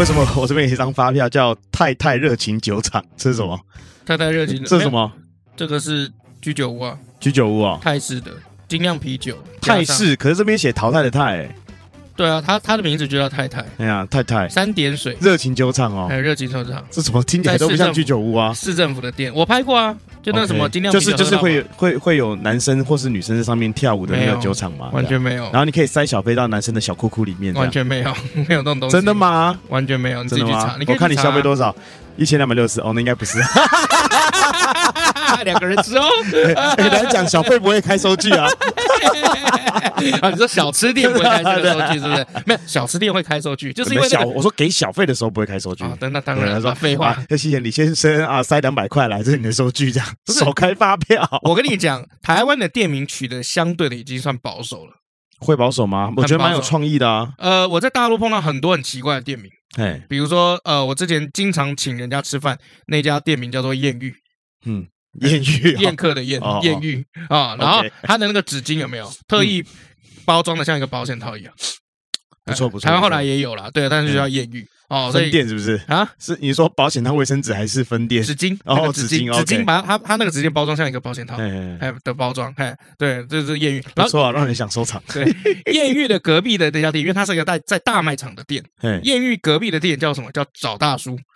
为什么我这边有一张发票叫“太太热情酒厂”？这是什么？太太热情，这是什么？这个是居酒屋啊，居酒屋啊，泰式的精酿啤酒，泰式。可是这边写淘汰的泰、欸，对啊，他他的名字就叫太太。哎呀，太太三点水热情酒厂哦，还有热情酒厂，这怎么听起来都不像居酒屋啊？市政府的店，我拍过啊。就那什么就是就是会会会有男生或是女生在上面跳舞的那个酒厂嘛，完全没有。然后你可以塞小飞到男生的小裤裤里面，完全没有，没有那种东西。真的吗？完全没有，你自己去查。我看你消费多少，一千两百六十。哦，那应该不是。两个人吃哦。来讲小费不会开收据啊。啊，你说小吃店不会开这个收据是不是？没有，小吃店会开收据，就是因为小。我说给小费的时候不会开收据。那那当然说废话。那谢谢李先生啊，塞两百块来，这是你的收据，这样少开发票。我跟你讲，台湾的店名取得相对的已经算保守了。会保守吗？我觉得蛮有创意的啊。呃，我在大陆碰到很多很奇怪的店名，哎，比如说呃，我之前经常请人家吃饭，那家店名叫做艳遇，嗯，艳遇，宴客的宴，艳遇啊。然后他的那个纸巾有没有特意包装的像一个保险套一样？不错不错。台湾后来也有了，对，但是就叫艳遇。哦，分店是不是啊？是你说保险套、卫生纸还是分店？纸巾，然后纸巾，纸巾把它它那个纸巾包装像一个保险套，哎的包装，哎，对，这是艳遇，不错啊，让人想收藏。对，艳遇的隔壁的那家店，因为它是一个在在大卖场的店，艳遇隔壁的店叫什么？叫找大叔。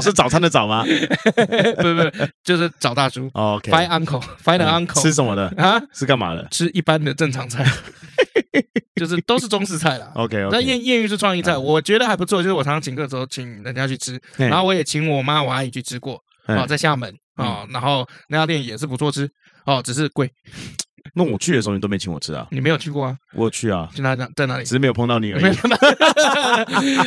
早是早餐的早吗？不不不，就是找大叔。OK，Find uncle，Find uncle，吃什么的啊？是干嘛的？吃一般的正常菜。就是都是中式菜啦。OK，那艳艳遇是创意菜，我觉得还不错。就是我常常请客的时候，请人家去吃，然后我也请我妈、我阿姨去吃过哦，在厦门啊，然后那家店也是不错吃哦，只是贵。那我去的时候，你都没请我吃啊？你没有去过啊？我有去啊，去哪？在哪里？只是没有碰到你而已。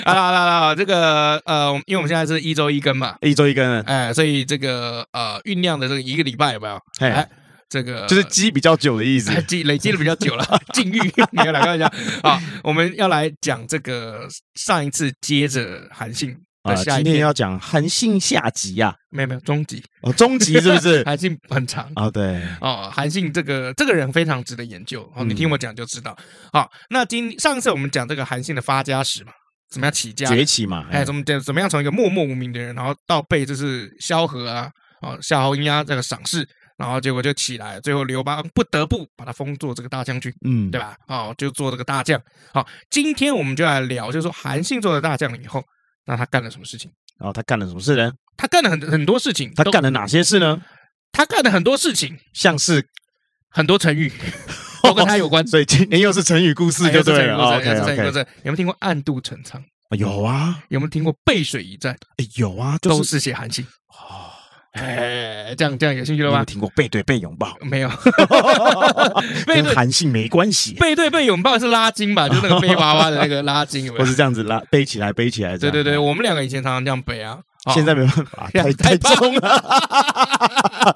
好了好了好了，这个呃，因为我们现在是一周一更嘛，一周一更，哎，所以这个呃酝酿的这个一个礼拜有没有？哎。这个就是积比较久的意思，积累积的比较久了，禁欲。你要来看一下啊，我们要来讲这个上一次接着韩信的下一，今天要讲韩信下集呀，没有没有终极哦，终极是不是？韩信很长啊，对哦，韩信这个这个人非常值得研究哦，你听我讲就知道。好，那今上次我们讲这个韩信的发家史嘛，怎么样起家崛起嘛？哎，怎么怎么样从一个默默无名的人，然后到被就是萧何啊，哦夏侯婴啊这个赏识。然后结果就起来，最后刘邦不得不把他封做这个大将军，嗯，对吧？哦，就做这个大将。好，今天我们就来聊，就是说韩信做了大将了以后，那他干了什么事情？然后、哦、他干了什么事呢？他干了很很多事情。他干了哪些事呢？他干了很多事情，像是很多成语 都跟他有关。所以今年又是成语故事，就对了。哦、okay, 成语故事，有没有听过暗度陈仓？有啊。有没有听过背水一战？有啊，就是、都是写韩信。哎，这样这样有兴趣了吗？有听过背对背拥抱？没有，跟韩信没关系。背对背拥抱是拉筋吧？就是那个 背娃娃的那个拉筋，有没有？或是这样子拉背起来背起来？对对对，我们两个以前常常这样背啊，现在没办法，太太重了，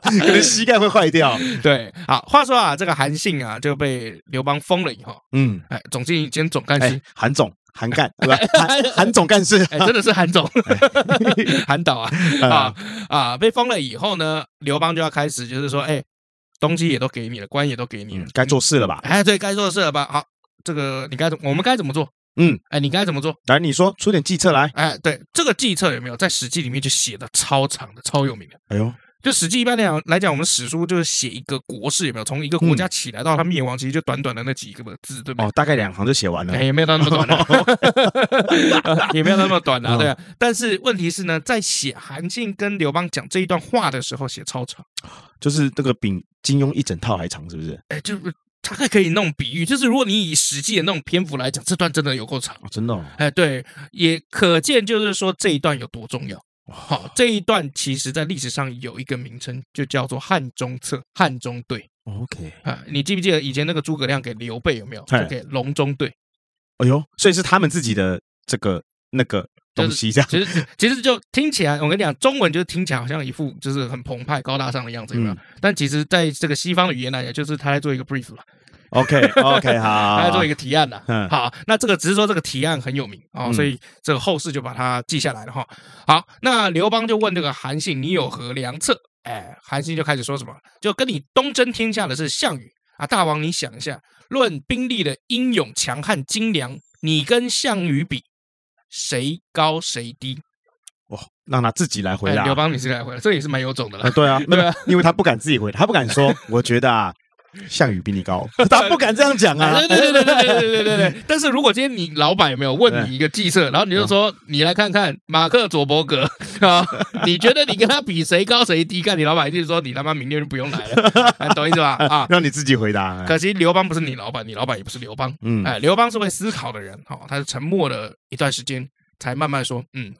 可能膝盖会坏掉。对，好，话说啊，这个韩信啊就被刘邦封了以后，嗯，哎，总经理兼总干事韩总。韩干对吧？韩 韩总干事，哎，真的是韩总，韩导啊啊啊！被封了以后呢，刘邦就要开始，就是说，哎，东西也都给你了，官也都给你了，该做事了吧？哎，对，该做事了吧？好，这个你该怎，我们该怎么做？嗯，哎，你该怎么做？来，你说出点计策来。哎，对，这个计策有没有在《史记》里面就写的超长的、超有名的？哎呦。就史记一般来讲来讲，我们史书就是写一个国事有没有？从一个国家起来到它灭亡，其实就短短的那几个字，对不对？哦，大概两行就写完了，也没有那么短了，也没有那么短 了，对啊。但是问题是呢，在写韩信跟刘邦讲这一段话的时候，写超长，就是这个比金庸一整套还长，是不是？哎，就是他还可以弄比喻，就是如果你以史记的那种篇幅来讲，这段真的有够长，真的。哎，对，也可见就是说这一段有多重要。好，这一段其实在历史上有一个名称，就叫做汉中策、汉中队。OK 啊，你记不记得以前那个诸葛亮给刘备有没有？就给隆中对。哎呦，所以是他们自己的这个那个东西这样。其实其实就听起来，我跟你讲，中文就是听起来好像一副就是很澎湃、高大上的样子，有没有？嗯、但其实在这个西方的语言来讲，就是他在做一个 brief 嘛。OK OK 好，他在做一个提案的。嗯，好，那这个只是说这个提案很有名啊、哦，所以这个后世就把它记下来了哈。好，那刘邦就问这个韩信：“你有何良策？”哎，韩信就开始说什么，就跟你东征天下的是项羽啊，大王你想一下，论兵力的英勇强悍精良，你跟项羽比，谁高谁低？哇，让他自己来回答。刘邦你自己来回答，这也是蛮有种的了。啊对啊，对啊，因为他不敢自己回答，他不敢说，我觉得啊。项羽比你高，他不敢这样讲啊！对对对对对对对对对。但是如果今天你老板有没有问你一个计策，然后你就说你来看看马克佐伯格 啊，你觉得你跟他比谁高谁低？看你老板一定说你他妈明天就不用来了，懂意思吧？啊，让你自己回答。可惜刘邦不是你老板，你老板也不是刘邦。嗯，哎，刘邦是会思考的人，哈，他是沉默了一段时间，才慢慢说，嗯，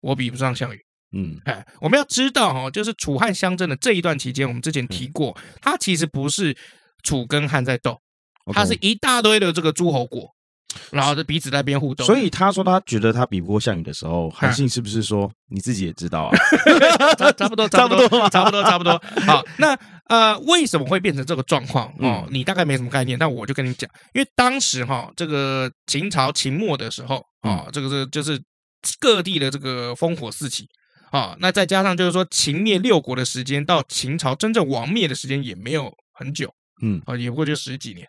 我比不上项羽。嗯，哎，我们要知道哈，就是楚汉相争的这一段期间，我们之前提过，它其实不是。楚跟汉在斗，它是一大堆的这个诸侯国，然后这彼此在边互斗。所以他说他觉得他比不过项羽的时候，韩信是不是说你自己也知道啊？差不多，差不多，差不多，差不多。好，那呃，为什么会变成这个状况？哦，你大概没什么概念，但我就跟你讲，因为当时哈，这个秦朝秦末的时候啊，这个是就是各地的这个烽火四起啊，那再加上就是说秦灭六国的时间到秦朝真正亡灭的时间也没有很久。嗯啊，也不过就十几年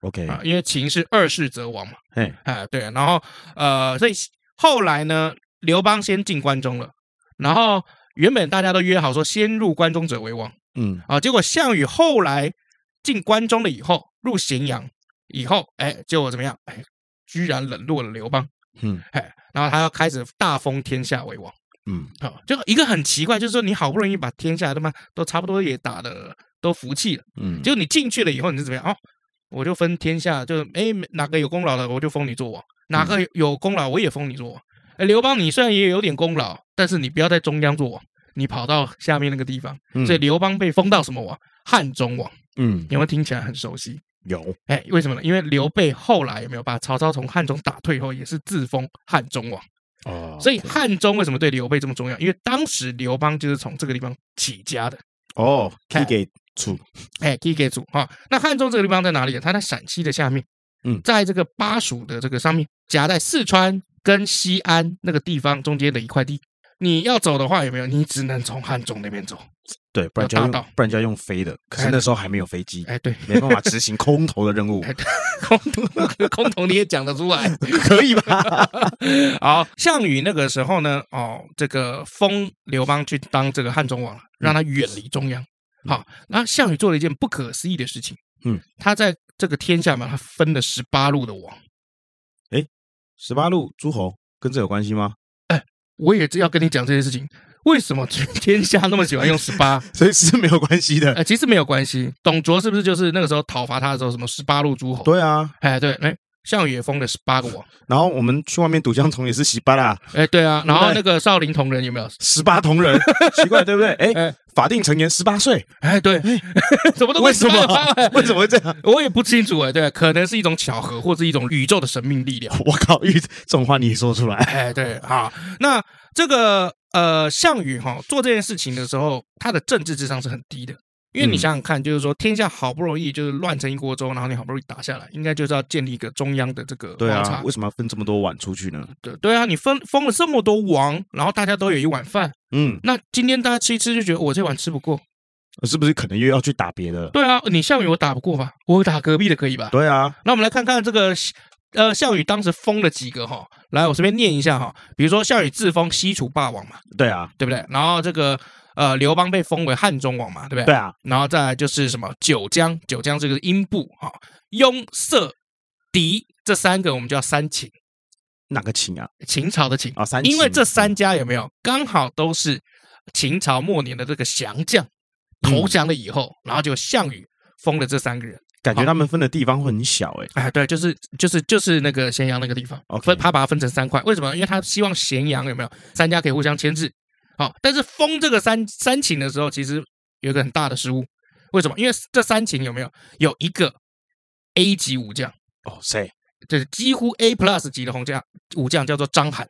，OK 啊，因为秦是二世则亡嘛，哎哎对，然后呃，所以后来呢，刘邦先进关中了，然后原本大家都约好说先入关中者为王，嗯啊，结果项羽后来进关中了以后，入咸阳以后，哎，结果怎么样？哎，居然冷落了刘邦，嗯哎，然后他要开始大封天下为王，嗯好，就一个很奇怪，就是说你好不容易把天下他妈都差不多也打的。都服气了，嗯，结果你进去了以后，你是怎么样？哦，我就分天下，就哎，哪个有功劳的，我就封你做王；哪个有功劳，我也封你做王。哎，刘邦，你虽然也有点功劳，但是你不要在中央做王，你跑到下面那个地方。所以刘邦被封到什么王？汉中王。嗯，有没有听起来很熟悉？有。哎，为什么呢？因为刘备后来有没有把曹操从汉中打退后，也是自封汉中王。哦，所以汉中为什么对刘备这么重要？因为当时刘邦就是从这个地方起家的。哦，可以给。楚，哎，可以给楚哈。那汉中这个地方在哪里？它在陕西的下面，嗯，在这个巴蜀的这个上面，夹在四川跟西安那个地方中间的一块地。你要走的话，有没有？你只能从汉中那边走，对，不然就要用，不然就要用飞的。可是那时候还没有飞机，哎，对，没办法执行空投的任务。空投，空投你也讲得出来，可以吧？好，项羽那个时候呢，哦，这个封刘邦去当这个汉中王，让他远离中央。好，那项羽做了一件不可思议的事情。嗯，他在这个天下嘛，他分了十八路的王。哎，十八路诸侯跟这有关系吗？哎，我也要跟你讲这件事情。为什么天下那么喜欢用 十八？所以是没有关系的。哎，其实没有关系。董卓是不是就是那个时候讨伐他的时候，什么十八路诸侯？对啊。哎，对，哎。项羽也封了十八个王，然后我们去外面赌江虫也是十八啦。哎，对啊，然后那个少林铜人有没有十八铜人？奇怪，对不对？哎，法定成年十八岁。哎，对，怎么都为什么？为什么会这样？我也不清楚哎。对，可能是一种巧合，或是一种宇宙的神秘力量。我靠，这种话你说出来？哎，对，好，那这个呃，项羽哈做这件事情的时候，他的政治智商是很低的。因为你想想看，就是说天下好不容易就是乱成一锅粥，然后你好不容易打下来，应该就是要建立一个中央的这个对啊，为什么要分这么多碗出去呢？对对啊，你分封了这么多王，然后大家都有一碗饭，嗯，那今天大家吃一吃就觉得我这碗吃不过，是不是可能又要去打别的？对啊，你项羽我打不过吧？我打隔壁的可以吧？对啊，那我们来看看这个呃项羽当时封了几个哈，来我随便念一下哈，比如说项羽自封西楚霸王嘛，对啊，对不对？然后这个。呃，刘邦被封为汉中王嘛，对不对？对啊，然后再来就是什么九江，九江这个英布啊，雍色狄这三个我们叫三秦。哪个秦啊？秦朝的秦啊，三秦。因为这三家有没有刚好都是秦朝末年的这个降将投降了以后，然后就项羽封了这三个人。感觉他们分的地方会很小哎。哎，对，就是就是就是那个咸阳那个地方，分他把它分成三块。为什么？因为他希望咸阳有没有三家可以互相牵制。好，但是封这个三三秦的时候，其实有一个很大的失误。为什么？因为这三秦有没有有一个 A 级武将？哦，谁？就是几乎 A plus 级的红将武将，叫做章邯。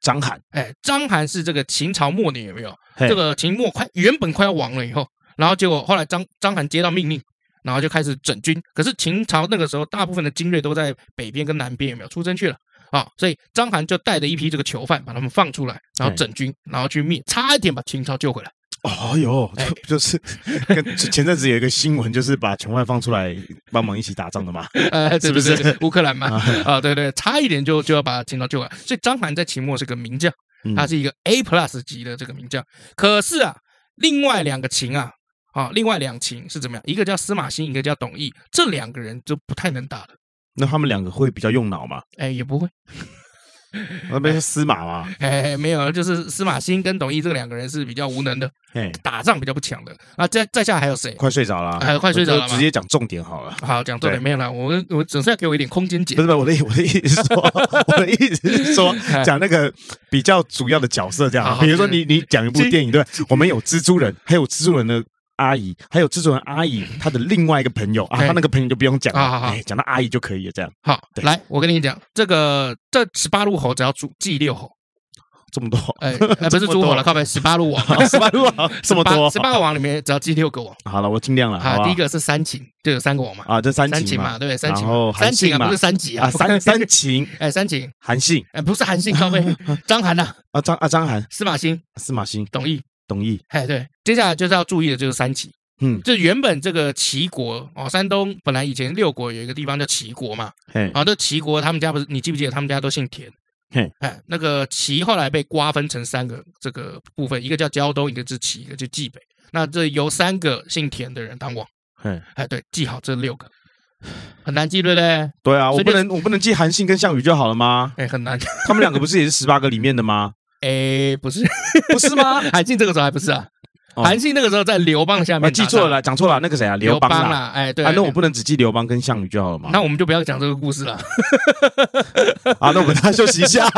章邯，哎，章邯是这个秦朝末年有没有？这个秦末快原本快要亡了以后，然后结果后来章章邯接到命令，然后就开始整军。可是秦朝那个时候大部分的精锐都在北边跟南边有没有出征去了啊？所以章邯就带着一批这个囚犯把他们放出来，然后整军，然后去灭，差一点把秦朝救回来。哦哟，就就是跟前阵子有一个新闻，就是把囚犯放出来帮忙一起打仗的嘛，呃，是不是 乌克兰嘛？啊，对对，差一点就就要把秦朝救回来。所以章邯在秦末是个名将，他是一个 A plus 级的这个名将。可是啊，另外两个秦啊，啊，另外两秦是怎么样？一个叫司马欣，一个叫董翳，这两个人就不太能打的。那他们两个会比较用脑吗？哎，也不会。那边是司马吗？哎，没有，就是司马欣跟董毅这两个人是比较无能的，哎，打仗比较不强的。啊，在在下还有谁？快睡着了，还有快睡着了，直接讲重点好了。好，讲重点没有了。我我总是要给我一点空间解。不是不是，我的我的意思是说，我的意思是说，讲那个比较主要的角色这样。比如说你你讲一部电影，对，我们有蜘蛛人，还有蜘蛛人的。阿姨，还有制作人阿姨，她的另外一个朋友啊，她那个朋友就不用讲了，哎，讲到阿姨就可以了，这样。好，来，我跟你讲，这个这十八路猴只要记六猴，这么多，哎，不是诸侯了，靠背，十八路王，十八路王这 么多，十八个王里面只要记六个王。好了，我尽量了。好，第一个是三秦，就有三个王嘛。啊，这三秦嘛，对，三秦。三秦啊，不是三级啊，三三秦，哎，三秦，韩信，哎，不是韩信，靠背。张邯呐，啊张啊张邯，司马欣，司马欣，董翳，董翳，哎，对，接下来就是要注意的就是三齐。嗯，这原本这个齐国哦，山东本来以前六国有一个地方叫齐国嘛，嘿，啊，这齐国他们家不是，你记不记得他们家都姓田？嘿，哎，那个齐后来被瓜分成三个这个部分，一个叫胶东，一个是齐，一个就冀北。那这由三个姓田的人当王，嘿，哎，对，记好这六个，很难记对不对？对啊，我不能我不能记韩信跟项羽就好了吗？哎，很难，他们两个不是也是十八个里面的吗？哎，不是，不是吗？韩信这个时候还不是啊。韩信那个时候在刘邦下面，记错了，讲错了，那个谁啊？刘邦啦，哎，对，啊，那我不能只记刘邦跟项羽就好了嘛？那我们就不要讲这个故事了。好，那我们大家休息一下。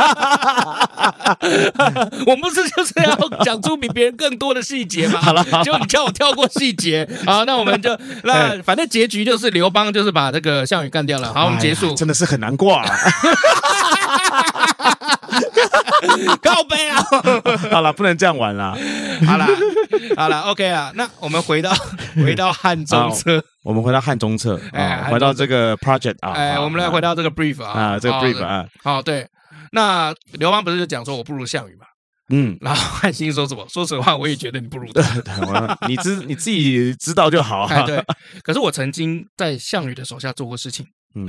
我们不是就是要讲出比别人更多的细节吗？好了，就你叫我跳过细节，好，那我们就那反正结局就是刘邦就是把这个项羽干掉了。好，我们结束，真的是很难过啊。靠背啊！好了，不能这样玩了。好了，好了，OK 啊。那我们回到 回到汉中策，我们回到汉中策啊，回到这个 project 啊。哎，我们来回到这个 brief 啊，啊，这个 brief 啊。好，对。那刘邦不是就讲说我不如项羽嘛？嗯。然后汉兴说什么？说实话，我也觉得你不如他。你知你自己知道就好。哎，对。可是我曾经在项羽的手下做过事情。嗯。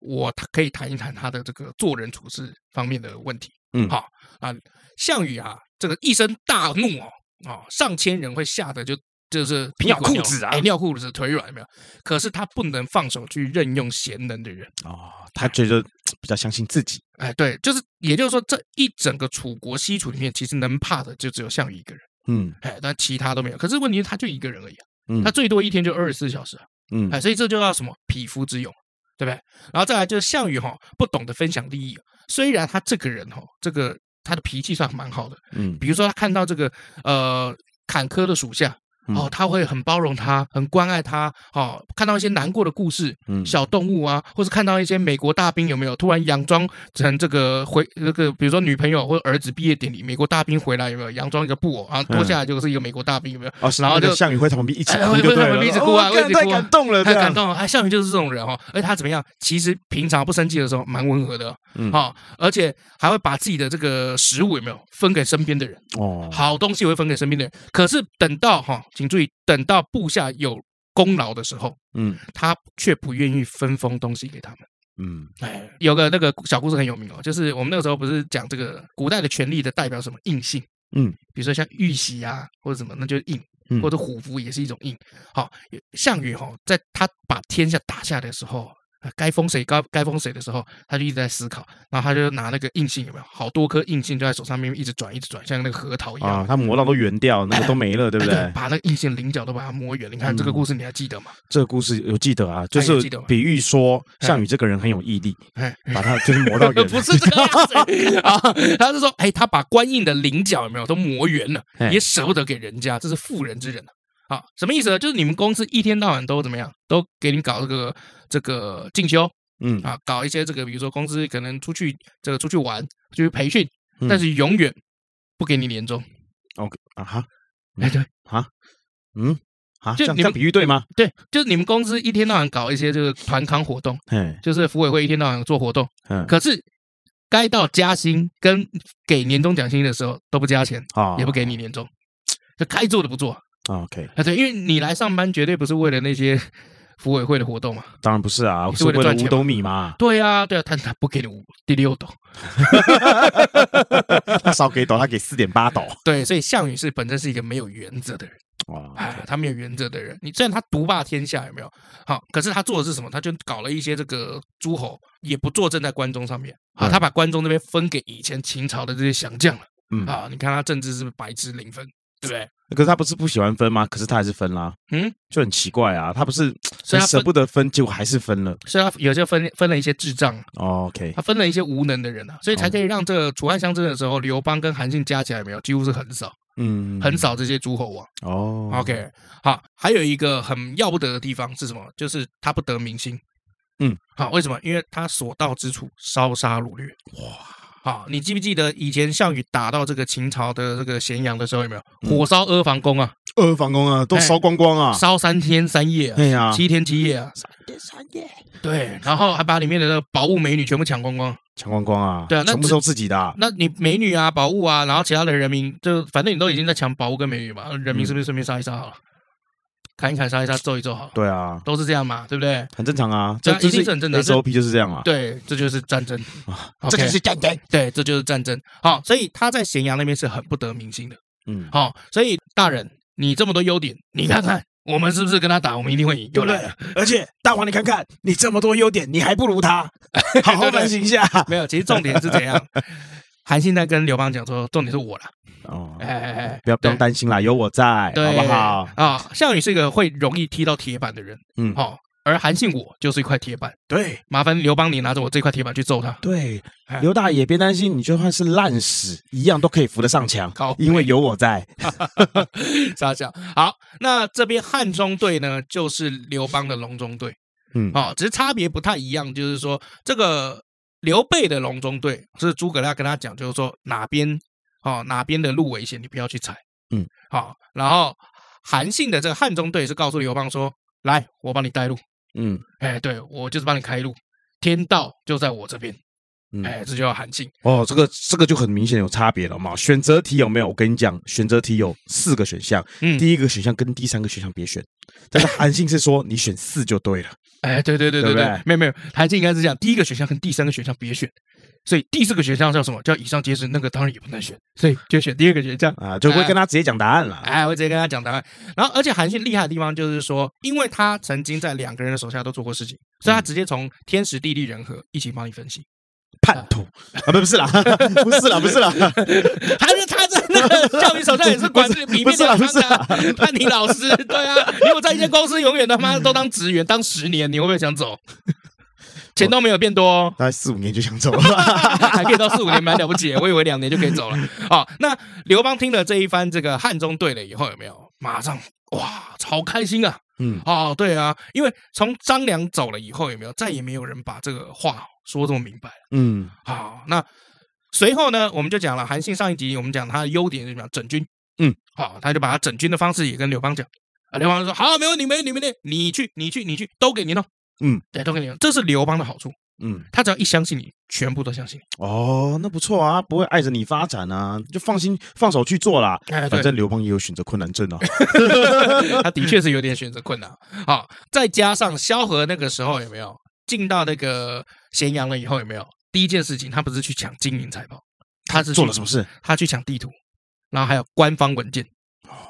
我可以谈一谈他的这个做人处事方面的问题。嗯，好啊，项羽啊，这个一声大怒哦，啊，上千人会吓得就就是尿裤子啊，哎，尿裤子，腿软有没有？可是他不能放手去任用贤能的人哦，他觉得比较相信自己。哎，对，就是也就是说，这一整个楚国西楚里面，其实能怕的就只有项羽一个人。嗯，哎，但其他都没有。可是问题是，他就一个人而已啊。嗯，他最多一天就二十四小时啊。嗯，哎，所以这就叫什么匹夫之勇。对不对？然后再来就是项羽哈，不懂得分享利益。虽然他这个人哈，这个他的脾气算蛮好的，嗯，比如说他看到这个呃坎坷的属下。哦，他会很包容他，很关爱他。哦，看到一些难过的故事，嗯，小动物啊，或是看到一些美国大兵有没有突然佯装成这个回那个，比如说女朋友或者儿子毕业典礼，美国大兵回来有没有佯装一个布偶然后，脱下来就是一个美国大兵有没有？哦，然后就项羽会从旁边一起哭，就对了，一直哭啊，太感动了，太感动了。哎，项羽就是这种人哦，而且他怎么样？其实平常不生气的时候蛮温和的，嗯，好，而且还会把自己的这个食物有没有分给身边的人？哦，好东西会分给身边的人。可是等到哈，请注意，等到。部下有功劳的时候，嗯，他却不愿意分封东西给他们，嗯，哎，有个那个小故事很有名哦，就是我们那个时候不是讲这个古代的权力的代表什么印信，嗯，比如说像玉玺啊或者什么，那就是印，或者虎符也是一种印。好，项羽哈，在他把天下打下来的时候，该封谁该该封谁的时候，他就一直在思考，然后他就拿那个硬性有没有，好多颗硬性就在手上面一直转一直转，像那个核桃一样啊，他磨到都圆掉，那个都没了，对不对？把那个硬性棱角都把它磨圆。你看这个故事你还记得吗？这个故事有记得啊，就是比喻说项羽这个人很有毅力，把他就是磨到圆。不是这个啊，他是说，哎，他把官印的棱角有没有都磨圆了，也舍不得给人家，这是妇人之仁啊。好，什么意思呢？就是你们公司一天到晚都怎么样，都给你搞这个这个进修，嗯啊，搞一些这个，比如说公司可能出去这个出去玩，出去培训，但是永远不给你年终。OK 啊哈，哎对 啊，嗯啊，就你们比喻对吗？对，就是你们公司一天到晚搞一些这个团康活动，嗯，就是服委会一天到晚做活动，嗯，可是该到加薪跟给年终奖金的时候都不加钱啊，也不给你年终，就该做的不做。OK，啊对，因为你来上班绝对不是为了那些 服委会的活动嘛，当然不是啊，是为了赚五斗米嘛。对啊，对啊，他他不给你五第六斗，他少给斗，他给四点八斗。对，所以项羽是本身是一个没有原则的人，哇，哎，他没有原则的人。你虽然他独霸天下，有没有？好，可是他做的是什么？他就搞了一些这个诸侯，也不坐镇在关中上面啊，他把关中那边分给以前秦朝的这些降将了。嗯啊，你看他政治是不是白纸零分？对不对？可是他不是不喜欢分吗？可是他还是分啦，嗯，就很奇怪啊。他不是所以他舍不得分，结果还是分了。所以他有些分分了一些智障，哦，OK，他分了一些无能的人啊，所以才可以让这个楚汉相争的时候，刘邦跟韩信加起来没有，几乎是很少，嗯，很少这些诸侯王。哦，OK，好，还有一个很要不得的地方是什么？就是他不得民心。嗯，好，为什么？因为他所到之处烧杀掳掠。哇。好，你记不记得以前项羽打到这个秦朝的这个咸阳的时候，有没有火烧阿房宫啊？阿房宫啊，都烧光光啊，烧三天三夜，对呀，七天七夜啊，三天三夜。对，然后还把里面的那个宝物美女全部抢光光，抢光光啊！对啊，那全部都自己的。那你美女啊，宝物啊，然后其他的人民，就反正你都已经在抢宝物跟美女嘛，人民是不是顺便杀一杀好了？砍一砍，杀一杀，揍一揍，好。对啊，都是这样嘛，对不对？很正常啊，这一定是很正常。SOP 就是这样啊。对，这就是战争啊，这就是战争。对，这就是战争。好，所以他在咸阳那边是很不得民心的。嗯，好，所以大人，你这么多优点，你看看我们是不是跟他打，我们一定会赢，对不对？而且大王，你看看你这么多优点，你还不如他，好好反省一下。没有，其实重点是怎样？韩信在跟刘邦讲说，重点是我了。哦，哎哎哎，不要不用担心啦，有我在，好不好？啊，项羽是一个会容易踢到铁板的人，嗯，好，而韩信我就是一块铁板，对，麻烦刘邦你拿着我这块铁板去揍他，对，刘大爷别担心，你就算是烂屎一样都可以扶得上墙，好，因为有我在，傻笑。好，那这边汉中队呢，就是刘邦的隆中队，嗯，好，只是差别不太一样，就是说这个刘备的隆中队是诸葛亮跟他讲，就是说哪边。哦，哪边的路危险，你不要去踩。嗯，好。然后韩信的这个汉中队是告诉刘邦说：“来，我帮你带路。”嗯，哎，对，我就是帮你开路，天道就在我这边。嗯，哎，这就叫韩信。哦，这个这个就很明显有差别了嘛。选择题有没有？我跟你讲，选择题有四个选项。嗯，第一个选项跟第三个选项别选。但是韩信是说你选四就对了。哎，对对对对对，没有没有，韩信应该是这样：第一个选项跟第三个选项别选。所以第四个选项叫什么？叫以上皆是，那个当然也不能选，所以就选第二个选项啊，就会跟他直接讲答案了。哎，我直接跟他讲答案。然后，而且韩信厉害的地方就是说，因为他曾经在两个人的手下都做过事情，所以他直接从天时地利人和一起帮你分析。叛徒啊，不 不是啦，不是啦，不是啦，还是他 教育手下也是管理里面的班长，叛逆老师。对啊，你我在一间公司永远他妈都当职员当十年，你会不会想走？钱都没有变多，哦，大概四五年就想走了，还可以到四五年蛮了不起，我以为两年就可以走了。啊，那刘邦听了这一番这个汉中对了以后，有没有马上哇，好开心啊？嗯，哦，对啊，因为从张良走了以后，有没有再也没有人把这个话说这么明白？嗯，好，那随后呢，我们就讲了韩信上一集我们讲他的优点是什么？整军，嗯，好，他就把他整军的方式也跟刘邦讲，啊，刘邦就说好，没问题，没问题，没问题，你去，你去，你去，都给你弄。嗯，对，都给你弄，这是刘邦的好处。嗯，他只要一相信你，全部都相信你。哦，那不错啊，不会碍着你发展啊，就放心放手去做啦。哎，反正刘邦也有选择困难症啊 他的确是有点选择困难。好，再加上萧何那个时候有没有进到那个咸阳了以后有没有第一件事情，他不是去抢金银财宝，他是做了什么事？他去抢地图，然后还有官方文件，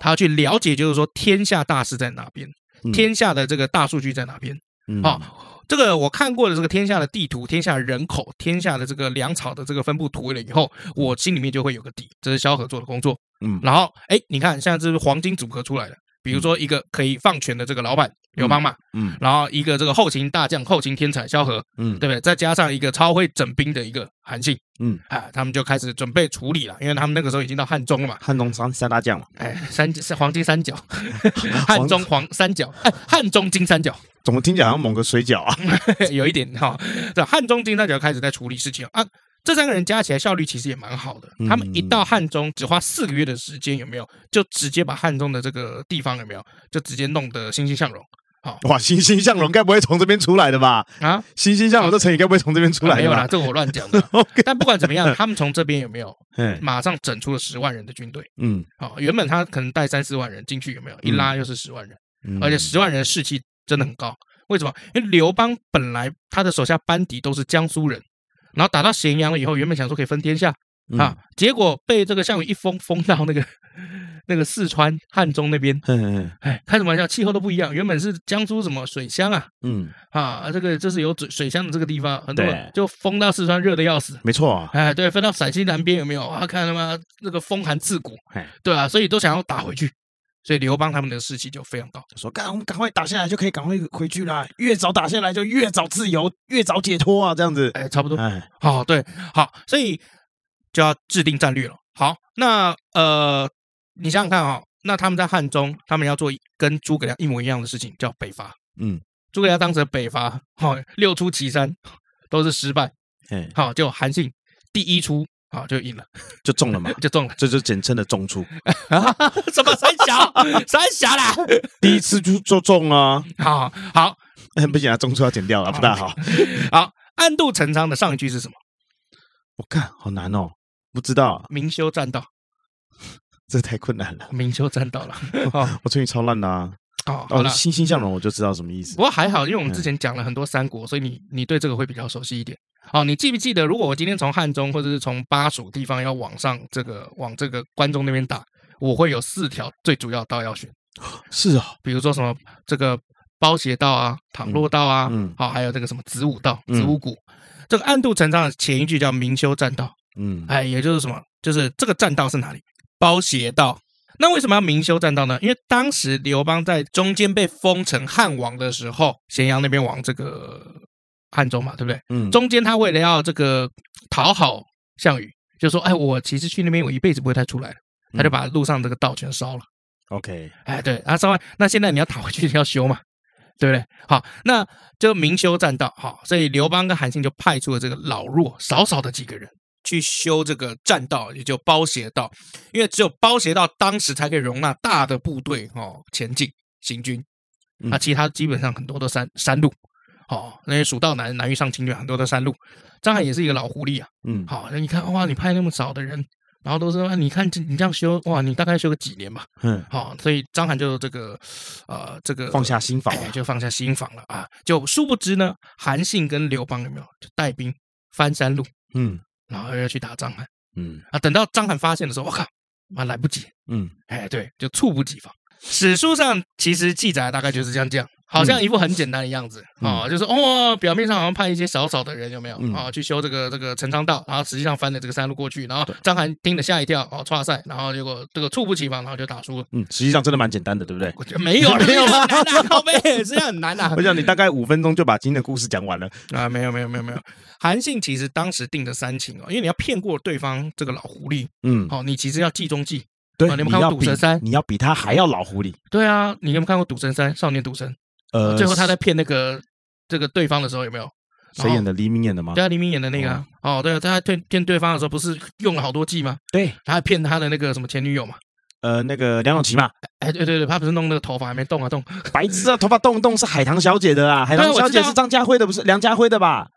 他要去了解，就是说天下大势在哪边，天下的这个大数据在哪边。嗯，好，这个我看过了这个天下的地图、天下人口、天下的这个粮草的这个分布图了以后，我心里面就会有个底，这是萧何做的工作。嗯，然后哎，你看，现在这是黄金组合出来的。比如说一个可以放权的这个老板刘邦嘛，嗯，然后一个这个后勤大将、后勤天才萧何，嗯，对不对？再加上一个超会整兵的一个韩信，嗯，啊，他们就开始准备处理了，因为他们那个时候已经到汉中了嘛，汉中三三大将嘛，哎，三是黄金三角，汉中黄三角，哎，汉中金三角，怎么听起来好像某个水饺啊？有一点哈，这汉中金三角开始在处理事情啊。这三个人加起来效率其实也蛮好的。他们一到汉中，只花四个月的时间，有没有？就直接把汉中的这个地方有没有？就直接弄得欣欣向荣。好哇，欣欣向荣该不会从这边出来的吧？啊，欣欣向荣这成语该不会从这边出来的？没有啦，这个我乱讲的。但不管怎么样，他们从这边有没有？马上整出了十万人的军队。嗯，好，原本他可能带三四万人进去，有没有？一拉又是十万人，而且十万人士气真的很高。为什么？因为刘邦本来他的手下班底都是江苏人。然后打到咸阳了以后，原本想说可以分天下啊，结果被这个项羽一封封到那个那个四川汉中那边。哎，开什么玩笑？气候都不一样。原本是江苏什么水乡啊，嗯啊，这个这是有水水乡的这个地方，很多人就封到四川热的要死。没错啊，哎，对，分到陕西南边有没有啊？看他妈那个风寒刺骨，对啊，所以都想要打回去。所以刘邦他们的士气就非常高，说：“赶我们赶快打下来，就可以赶快回去啦。越早打下来，就越早自由，越早解脱啊！这样子，哎，差不多。哎，好，对，好，所以就要制定战略了。好，那呃，你想想看啊、哦，那他们在汉中，他们要做跟诸葛亮一模一样的事情，叫北伐。嗯，诸葛亮当时的北伐，好、哦，六出祁山都是失败。哎，好，就韩信第一出。”好，就赢了，就中了嘛，就中了，这就简称的中出。什么三峡？三峡啦？第一次就就中了。好好，不行啊，中出要剪掉了，不大好。好，暗度陈仓的上一句是什么？我看好难哦，不知道。明修栈道，这太困难了。明修栈道了，我成语超烂的啊。哦，欣欣向荣，我就知道什么意思。不过还好，因为我们之前讲了很多三国，所以你你对这个会比较熟悉一点。好，你记不记得，如果我今天从汉中或者是从巴蜀地方要往上这个往这个关中那边打，我会有四条最主要道要选。是啊，比如说什么这个包斜道啊、倘若道啊，嗯，好，还有这个什么子午道、子午谷。这个暗度陈仓的前一句叫明修栈道，嗯，哎，也就是什么，就是这个栈道是哪里？包斜道。那为什么要明修栈道呢？因为当时刘邦在中间被封成汉王的时候，咸阳那边往这个。汉中嘛，对不对？嗯，中间他为了要这个讨好项羽，就说：“哎，我其实去那边，我一辈子不会再出来了。”他就把路上这个道全烧了。OK，哎，对，啊，烧完，那现在你要讨回去要修嘛，对不对？好，那就明修栈道。好，所以刘邦跟韩信就派出了这个老弱少少的几个人去修这个栈道，也就包斜道，因为只有包斜道当时才可以容纳大的部队哦前进行军，那其他基本上很多都山山路。好、哦，那些蜀道难，难于上侵略，很多的山路。张邯也是一个老狐狸啊。嗯，好，那你看，哇，你派那么少的人，然后都说，你看你这样修，哇，你大概修个几年吧。嗯，好，所以张邯就这个，呃，这个放下心防，就放下心防了啊。就殊不知呢，韩信跟刘邦有没有就带兵翻山路？嗯，然后要去打章邯。嗯，啊，等到章邯发现的时候，我靠，妈来不及。嗯，哎，对，就猝不及防。史书上其实记载大概就是这样这样。好像一副很简单的样子啊，就是哦，表面上好像派一些少少的人有没有啊，去修这个这个陈仓道，然后实际上翻了这个山路过去，然后张邯听了吓一跳哦，挫赛，然后结果这个猝不及防，然后就打输了。嗯，实际上真的蛮简单的，对不对？我觉得没有没有吗？靠背，实际上很难啊。我想你大概五分钟就把今天的故事讲完了啊，没有没有没有没有。韩信其实当时定的三情哦，因为你要骗过对方这个老狐狸，嗯，好，你其实要计中计。对，你们看过赌神三？你要比他还要老狐狸。对啊，你有没有看过赌神三？少年赌神。呃，最后他在骗那个这个对方的时候有没有？谁演的？黎明演的吗？对啊，黎明演的那个。哦，对啊，他在骗骗对方的时候不是用了好多计吗？对，他还骗他的那个什么前女友嘛？呃，那个梁咏琪嘛？哎，对对对，他不是弄那个头发还没动啊动？白痴啊，头发动不动是海棠小姐的啊，海棠小姐是张家辉的，不是梁家辉的吧？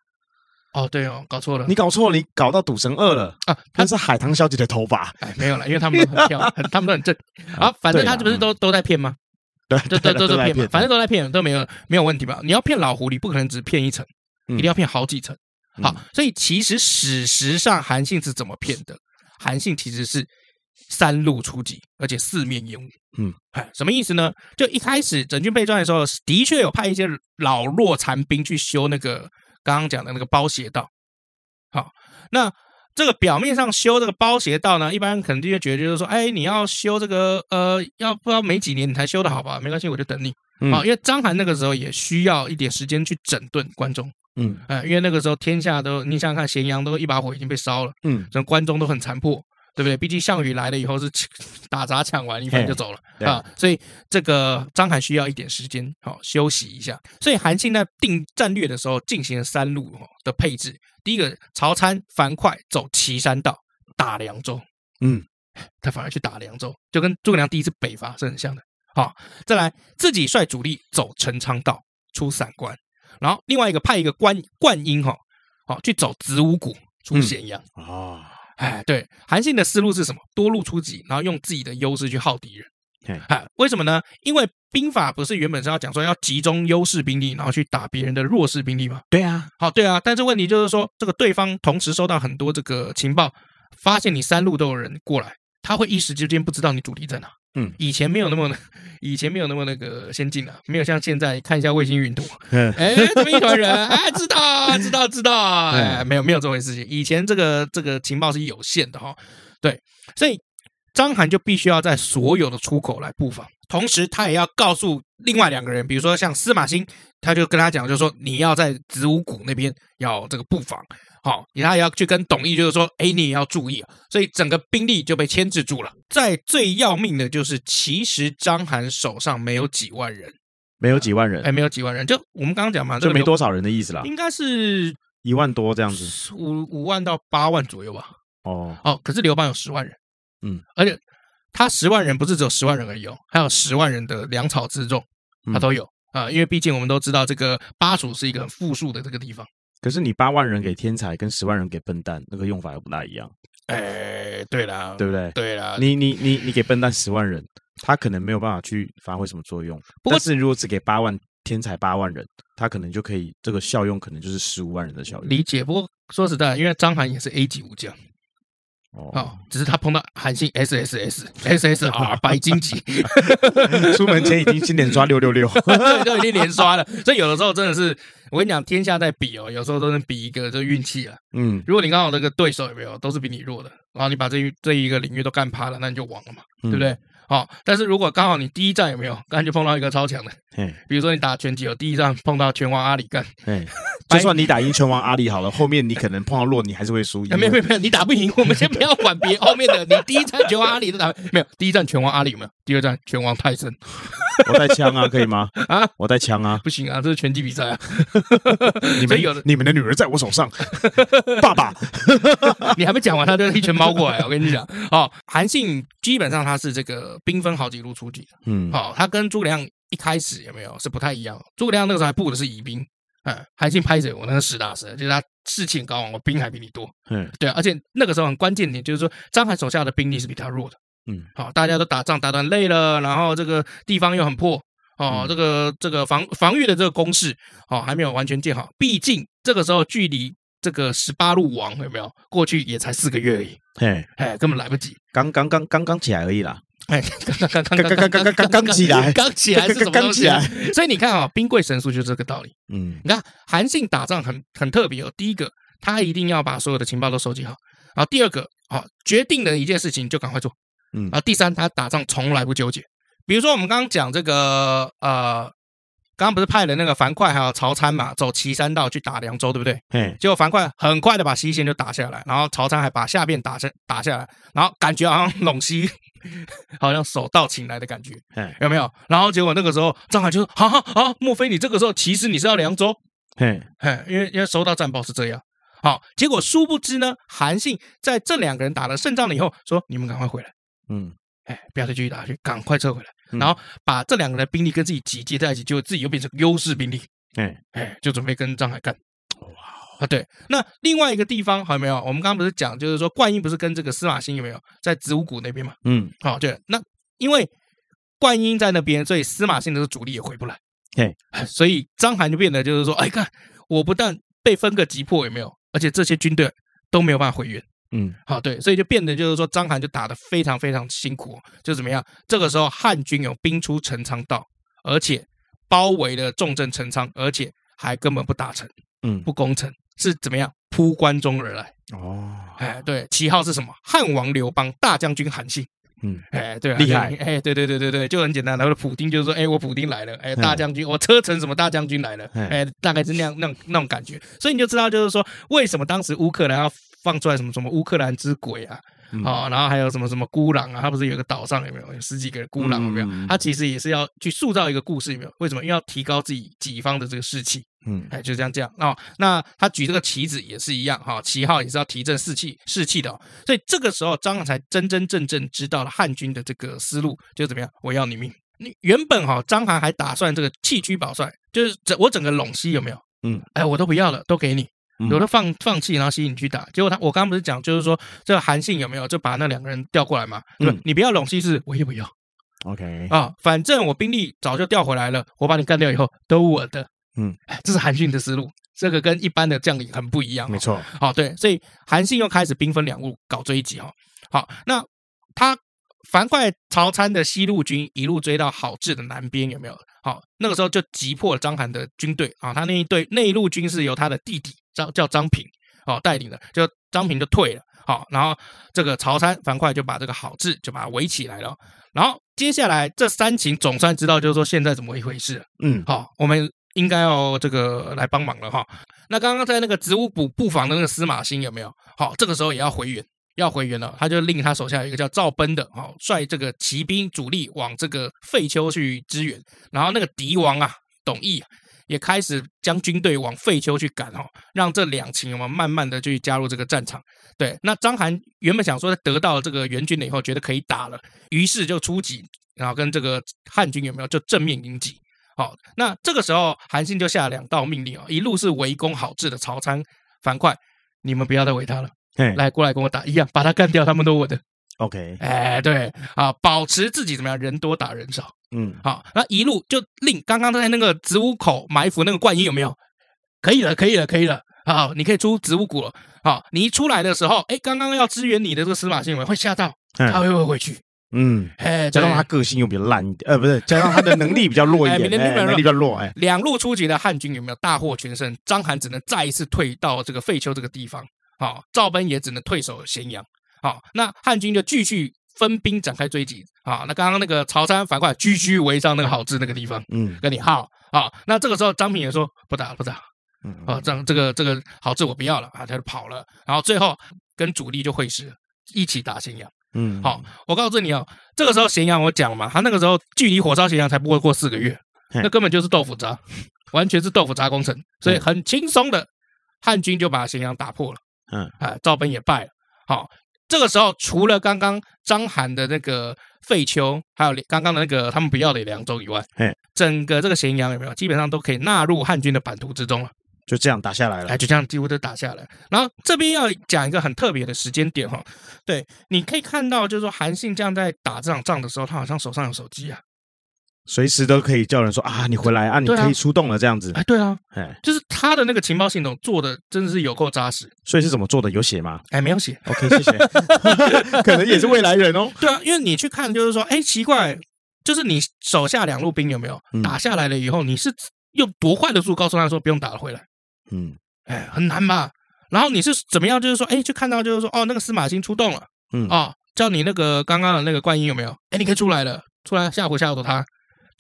哦，对哦，搞错了，你搞错了，你搞到赌神二了啊？他是海棠小姐的头发？哎，没有了，因为他们都很漂，他们都很正 啊。反正他这不是都都在骗吗？对，都都都骗嘛，反正都在骗，都没有没有问题吧？你要骗老狐狸，不可能只骗一层，一定要骗好几层。好，所以其实史实上韩信是怎么骗的？韩信其实是三路出击，而且四面掩护。嗯，哎，什么意思呢？就一开始整军备战的时候，的确有派一些老弱残兵去修那个刚刚讲的那个包斜道。好，那这个表面上修这个包斜道呢，一般人肯定会觉得就是说，哎，你要修这个，呃，要不知道没几年你才修的好吧？没关系，我就等你。啊，因为章邯那个时候也需要一点时间去整顿关中。嗯，哎，因为那个时候天下都，你想想看，咸阳都一把火已经被烧了，嗯，整个关中都很残破。对不对？毕竟项羽来了以后是 打砸抢完一番就走了啊，所以这个章邯需要一点时间好休息一下。所以韩信在定战略的时候进行了三路的配置。第一个，曹参、樊哙走岐山道打凉州，嗯，他反而去打凉州，就跟诸葛亮第一次北伐是很像的。好，再来自己率主力走陈仓道出散关，然后另外一个派一个关灌婴哈，好去走子午谷出咸阳啊。哎，对，韩信的思路是什么？多路出击，然后用自己的优势去耗敌人。哎，为什么呢？因为兵法不是原本是要讲说要集中优势兵力，然后去打别人的弱势兵力吗？对啊，好，对啊。但是问题就是说，这个对方同时收到很多这个情报，发现你三路都有人过来，他会一时之间不知道你主力在哪。嗯，以前没有那么，以前没有那么那个先进啊，没有像现在看一下卫星云图，哎，怎么一团人，哎，知道，知道，知道，哎，没有，没有这回事情。以前这个这个情报是有限的哈，对，所以张邯就必须要在所有的出口来布防，同时他也要告诉另外两个人，比如说像司马欣，他就跟他讲，就是说你要在子午谷那边要这个布防。好，他也要去跟董翳，就是说，哎，你也要注意啊。所以整个兵力就被牵制住了。在最要命的就是，其实章邯手上没有几万人，没有几万人，哎，没有几万人。就我们刚刚讲嘛，就没多少人的意思啦。应该是一万多这样子，五五万到八万左右吧。哦哦，可是刘邦有十万人，嗯，而且他十万人不是只有十万人而已哦，还有十万人的粮草辎重，他都有啊。因为毕竟我们都知道，这个巴蜀是一个很富庶的这个地方。可是你八万人给天才，跟十万人给笨蛋，那个用法又不大一样。哎，对啦，对不对？对啦，你你你你给笨蛋十万人，他可能没有办法去发挥什么作用。但是如果只给八万天才八万人，他可能就可以，这个效用可能就是十五万人的效用。理解。不过说实在，因为张涵也是 A 级武将。哦，只是他碰到韩信 S S S S S R 白金级，出门前已经先连刷六六六，都已经连刷了。所以有的时候真的是，我跟你讲，天下在比哦，有时候都能比一个就运气了。嗯，如果你刚好那个对手有没有都是比你弱的，然后你把这一这一个领域都干趴了，那你就亡了嘛，对不对？好，但是如果刚好你第一站有没有，刚才就碰到一个超强的，比如说你打拳击，有第一站碰到拳王阿里干，就算你打赢拳王阿里好了，后面你可能碰到弱，你还是会输。没有没有没有，你打不赢，我们先不要管别 后面的，你第一站拳王阿里都打没有，第一站拳王阿里有没有，第二战拳王泰森，我带枪啊，可以吗？啊，我带枪啊，不行啊，这是拳击比赛啊。你们有的，你们的女儿在我手上，爸爸，你还没讲完，他就一拳猫过来，我跟你讲，哦，韩信基本上他是这个。兵分好几路出击，嗯，好，他跟诸葛亮一开始有没有是不太一样？诸葛亮那个时候还布的是疑兵，哎，韩信拍着我那个实打实，就是他士气很高昂，我兵还比你多，嗯，对啊，而且那个时候很关键点就是说，章邯手下的兵力是比他弱的，嗯，好，大家都打仗打得累了，然后这个地方又很破，哦，这个这个防防御的这个工事，哦，还没有完全建好，毕竟这个时候距离这个十八路王有没有过去也才四个月而已，嘿，哎，根本来不及，刚刚刚刚刚起来而已啦。哎，刚刚刚刚刚刚刚刚刚刚起来，刚起来是什么东西啊？所以你看啊，兵贵神速就是这个道理。嗯，你看韩信打仗很很特别哦。第一个，他一定要把所有的情报都收集好。然后第二个，啊，决定的一件事情就赶快做。嗯，啊第三，他打仗从来不纠结。比如说我们刚刚讲这个，呃。刚刚不是派了那个樊哙还有曹参嘛，走岐山道去打凉州，对不对？嗯。结果樊哙很快的把西线就打下来，然后曹参还把下边打下打下来，然后感觉好像陇西 好像手到擒来的感觉，嗯，有没有？然后结果那个时候张邯就说：“好好好，莫非你这个时候其实你是要凉州？”嘿，嘿，因为因为收到战报是这样。好，结果殊不知呢，韩信在这两个人打了胜仗了以后，说：“你们赶快回来。”嗯。哎，不要再继续打下去，赶快撤回来，嗯、然后把这两个人的兵力跟自己集结在一起，就自己又变成优势兵力。哎哎，就准备跟张邯干。哇啊，对。那另外一个地方还有没有？我们刚刚不是讲，就是说灌婴不是跟这个司马欣有没有在子午谷那边嘛？嗯，好、哦，对。那因为灌婴在那边，所以司马欣的主力也回不来。嘿，所以张邯就变得就是说，哎，看我不但被分个击破有没有，而且这些军队都没有办法回援。嗯，好，对，所以就变得就是说，章邯就打得非常非常辛苦，就怎么样？这个时候汉军有兵出陈仓道，而且包围了重镇陈仓，而且还根本不打城，嗯，不攻城，是怎么样？扑关中而来。哦，哎，对，旗号是什么？汉王刘邦大将军韩信。嗯，哎，对、啊，厉害，哎，对对对对对，就很简单。然后普丁就是说，哎，我普丁来了，哎，大将军，我车臣什么大将军来了，哎，大概是那样那种那种感觉。所以你就知道，就是说，为什么当时乌克兰要放出来什么什么乌克兰之鬼啊？啊，然后还有什么什么孤狼啊？他不是有个岛上有没有有十几个孤狼有没有？他其实也是要去塑造一个故事有没有？为什么？因为要提高自己己方的这个士气。嗯，哎，就这样这样哦。那他举这个旗子也是一样哈，旗号也是要提振士气士气的。所以这个时候，张邯才真真正正知道了汉军的这个思路，就怎么样？我要你命！你原本哈，章邯还打算这个弃车保帅，就是整我整个陇西有没有？嗯，哎，我都不要了，都给你，有的放放弃，然后吸引你去打。结果他，我刚刚不是讲，就是说这个韩信有没有就把那两个人调过来嘛？嗯，你不要陇西是，我也不要。OK 啊，反正我兵力早就调回来了，我把你干掉以后都我的。嗯，这是韩信的思路，这个跟一般的将领很不一样。没错，好，对，所以韩信又开始兵分两路搞追击哈。好，那他樊哙、曹参的西路军一路追到郝志的南边，有没有？好，那个时候就击破了章邯的军队啊。他那一队内陆军是由他的弟弟张叫张平哦带领的，就张平就退了。好，然后这个曹参、樊哙就把这个好字就把它围起来了。然后接下来这三秦总算知道，就是说现在怎么一回事。嗯，好，我们。应该要这个来帮忙了哈。那刚刚在那个子午谷布防的那个司马欣有没有？好，这个时候也要回援，要回援了。他就令他手下有一个叫赵奔的，好，率这个骑兵主力往这个废丘去支援。然后那个敌王啊，董翳也开始将军队往废丘去赶哦，让这两秦我们慢慢的去加入这个战场。对，那章邯原本想说得到这个援军了以后，觉得可以打了，于是就出击，然后跟这个汉军有没有就正面迎击。好，那这个时候韩信就下了两道命令啊，一路是围攻好治的曹参、樊哙，你们不要再围他了，嘿来过来跟我打一样，把他干掉，他们都我的。OK，哎，对啊，保持自己怎么样，人多打人少。嗯，好，那一路就令刚刚在那个植物口埋伏那个灌婴有没有？可以了，可以了，可以了。好，你可以出植物谷了。好，你一出来的时候，哎，刚刚要支援你的这个司马欣会吓到，他会不会回去？嗯，哎，加上他个性又比较烂一点，呃，不是，加上他的能力比较弱一点，能力比较弱，哎，两路出击的汉军有没有大获全胜？章邯只能再一次退到这个废丘这个地方，好，赵奔也只能退守咸阳，好，那汉军就继续分兵展开追击，啊，那刚刚那个曹参、樊哙继续围上那个郝志那个地方，嗯，跟你耗，啊，那这个时候张平也说不打不打，嗯，啊，这这个这个郝志我不要了啊，他就跑了，然后最后跟主力就会师，一起打咸阳。嗯，好，我告诉你哦，这个时候咸阳我讲嘛，他那个时候距离火烧咸阳才不会过四个月，那根本就是豆腐渣，完全是豆腐渣工程，所以很轻松的汉军就把咸阳打破了。嗯，啊，赵本也败了。好，这个时候除了刚刚章邯的那个废丘，还有刚刚的那个他们不要的凉州以外，整个这个咸阳有没有基本上都可以纳入汉军的版图之中了。就这样打下来了，哎，就这样几乎都打下来。然后这边要讲一个很特别的时间点哈，对，你可以看到，就是说韩信这样在打这场仗的时候，他好像手上有手机啊，随时都可以叫人说啊，你回来啊，你可以出动了这样子。哎，对啊，哎，就是他的那个情报系统做的真的是有够扎实。所以是怎么做的？有写吗？哎，没有写。OK，谢谢。可能也是未来人哦。对啊，因为你去看，就是说，哎，奇怪，就是你手下两路兵有没有打下来了以后，你是用多快的速度告诉他说不用打了，回来。嗯，哎，很难吧？然后你是怎么样？就是说，哎，就看到就是说，哦，那个司马欣出动了，嗯，哦，叫你那个刚刚的那个灌婴有没有？哎，你可以出来了，出来吓唬吓唬他，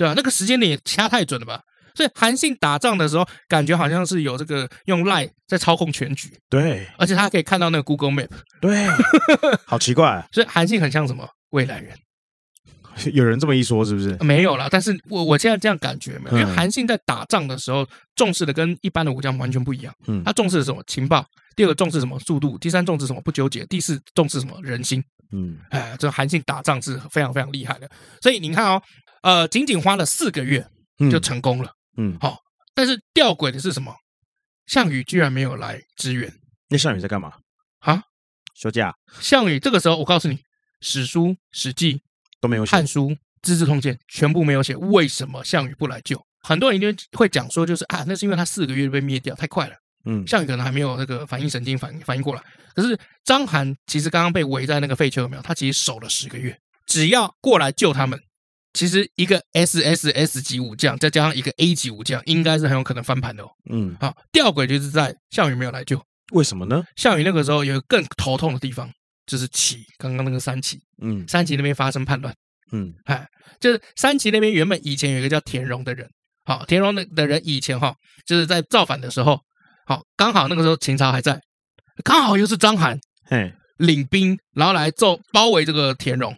对啊？那个时间点也掐太准了吧？所以韩信打仗的时候，感觉好像是有这个用 lie 在操控全局，对，而且他可以看到那个 Google Map，对，好奇怪，所以韩信很像什么未来人。有人这么一说，是不是？没有啦，但是我我现在这样感觉没有，因为韩信在打仗的时候重视的跟一般的武将完全不一样。嗯，他重视的什么？情报。第二个重视什么？速度。第三重视什么？不纠结。第四重视什么？人心。嗯，哎，这韩信打仗是非常非常厉害的。所以你看哦，呃，仅仅花了四个月就成功了。嗯，好，但是吊诡的是什么？项羽居然没有来支援。那项羽在干嘛？啊？休假。项羽这个时候，我告诉你，史书、史记。都没有写，《汉书》《资治通鉴》全部没有写，为什么项羽不来救？很多人就会讲说，就是啊，那是因为他四个月就被灭掉，太快了。嗯，项羽可能还没有那个反应神经反反应过来。可是章邯其实刚刚被围在那个废丘有没有？他其实守了十个月，只要过来救他们，其实一个 S S S 级武将再加上一个 A 级武将，应该是很有可能翻盘的哦。嗯，好，吊诡就是在项羽没有来救，为什么呢？项羽那个时候有个更头痛的地方，就是齐刚刚那个三齐，嗯，三齐那边发生叛乱，嗯，哎，就是三齐那边原本以前有一个叫田荣的人，好，田荣的的人以前哈，就是在造反的时候，好，刚好那个时候秦朝还在。刚好又是章邯，嘿，领兵然后来揍包围这个田荣，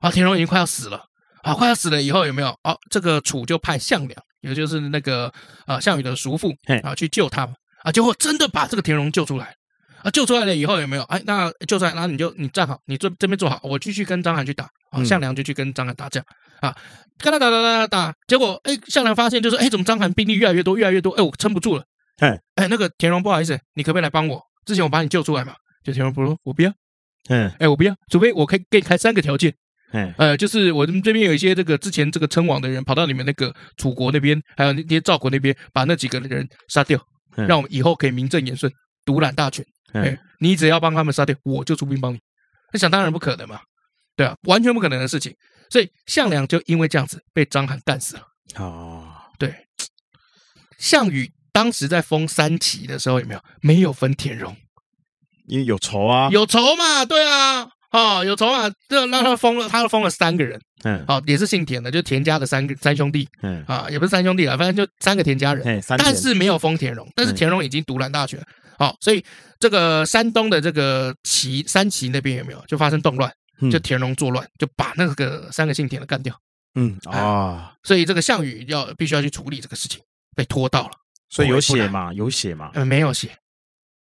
啊，田荣已经快要死了，啊，快要死了以后有没有？哦，这个楚就派项梁，也就是那个呃项羽的叔父，啊，去救他嘛，啊，结果真的把这个田荣救出来，啊，救出来了以后有没有？哎，那救出来，那你就你站好，你这这边坐好，我继续跟张邯去打，啊，项梁就去跟张邯打架，啊，跟他打打打打打，结果哎，项梁发现就是哎，怎么张邯兵力越来越多，越来越多，哎，我撑不住了，哎，哎，那个田荣不好意思，你可不可以来帮我？之前我把你救出来嘛，就田荣不说，我不要，嗯，哎，我不要，除非我可以给你开三个条件，嗯，呃，就是我们这边有一些这个之前这个称王的人跑到你们那个楚国那边，还有那些赵国那边，把那几个人杀掉，让我们以后可以名正言顺独揽大权，哎，你只要帮他们杀掉，我就出兵帮你。那想当然不可能嘛，对啊，完全不可能的事情。所以项梁就因为这样子被章邯干死了。哦，对，项羽。当时在封三齐的时候有没有？没有分田荣，因为有仇啊，有仇嘛，对啊，哦，有仇啊，这让他封了，他封了三个人，嗯，哦，也是姓田的，就田家的三个三兄弟，嗯，啊，也不是三兄弟啊，反正就三个田家人，但是没有封田荣，但是田荣已经独揽大权，好，所以这个山东的这个齐三齐那边有没有就发生动乱？就田荣作乱，就把那个三个姓田的干掉，嗯啊，所以这个项羽要必须要去处理这个事情，被拖到了。所以有写嘛？有写嘛？呃，没有写。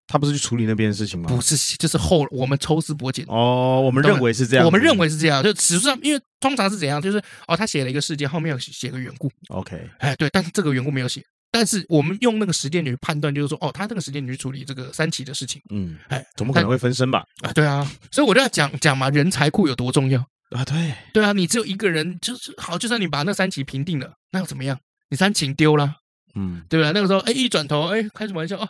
他不是去处理那边的事情吗？不是，就是后我们抽丝剥茧。哦，我们认为是这样。我们认为是这样，就实际上，因为通常是怎样？就是哦，他写了一个事件，后面有写个缘故。OK，哎，对，但是这个缘故没有写。但是我们用那个时间点去判断，就是说，哦，他这个时间点去处理这个三齐的事情。嗯，哎，怎么可能会分身吧？啊，对啊，所以我就要讲讲嘛，人才库有多重要啊？对，对啊，你只有一个人，就是好，就算你把那三齐平定了，那又怎么样？你三齐丢了。嗯，对吧？那个时候，哎，一转头，哎，开什么玩笑啊？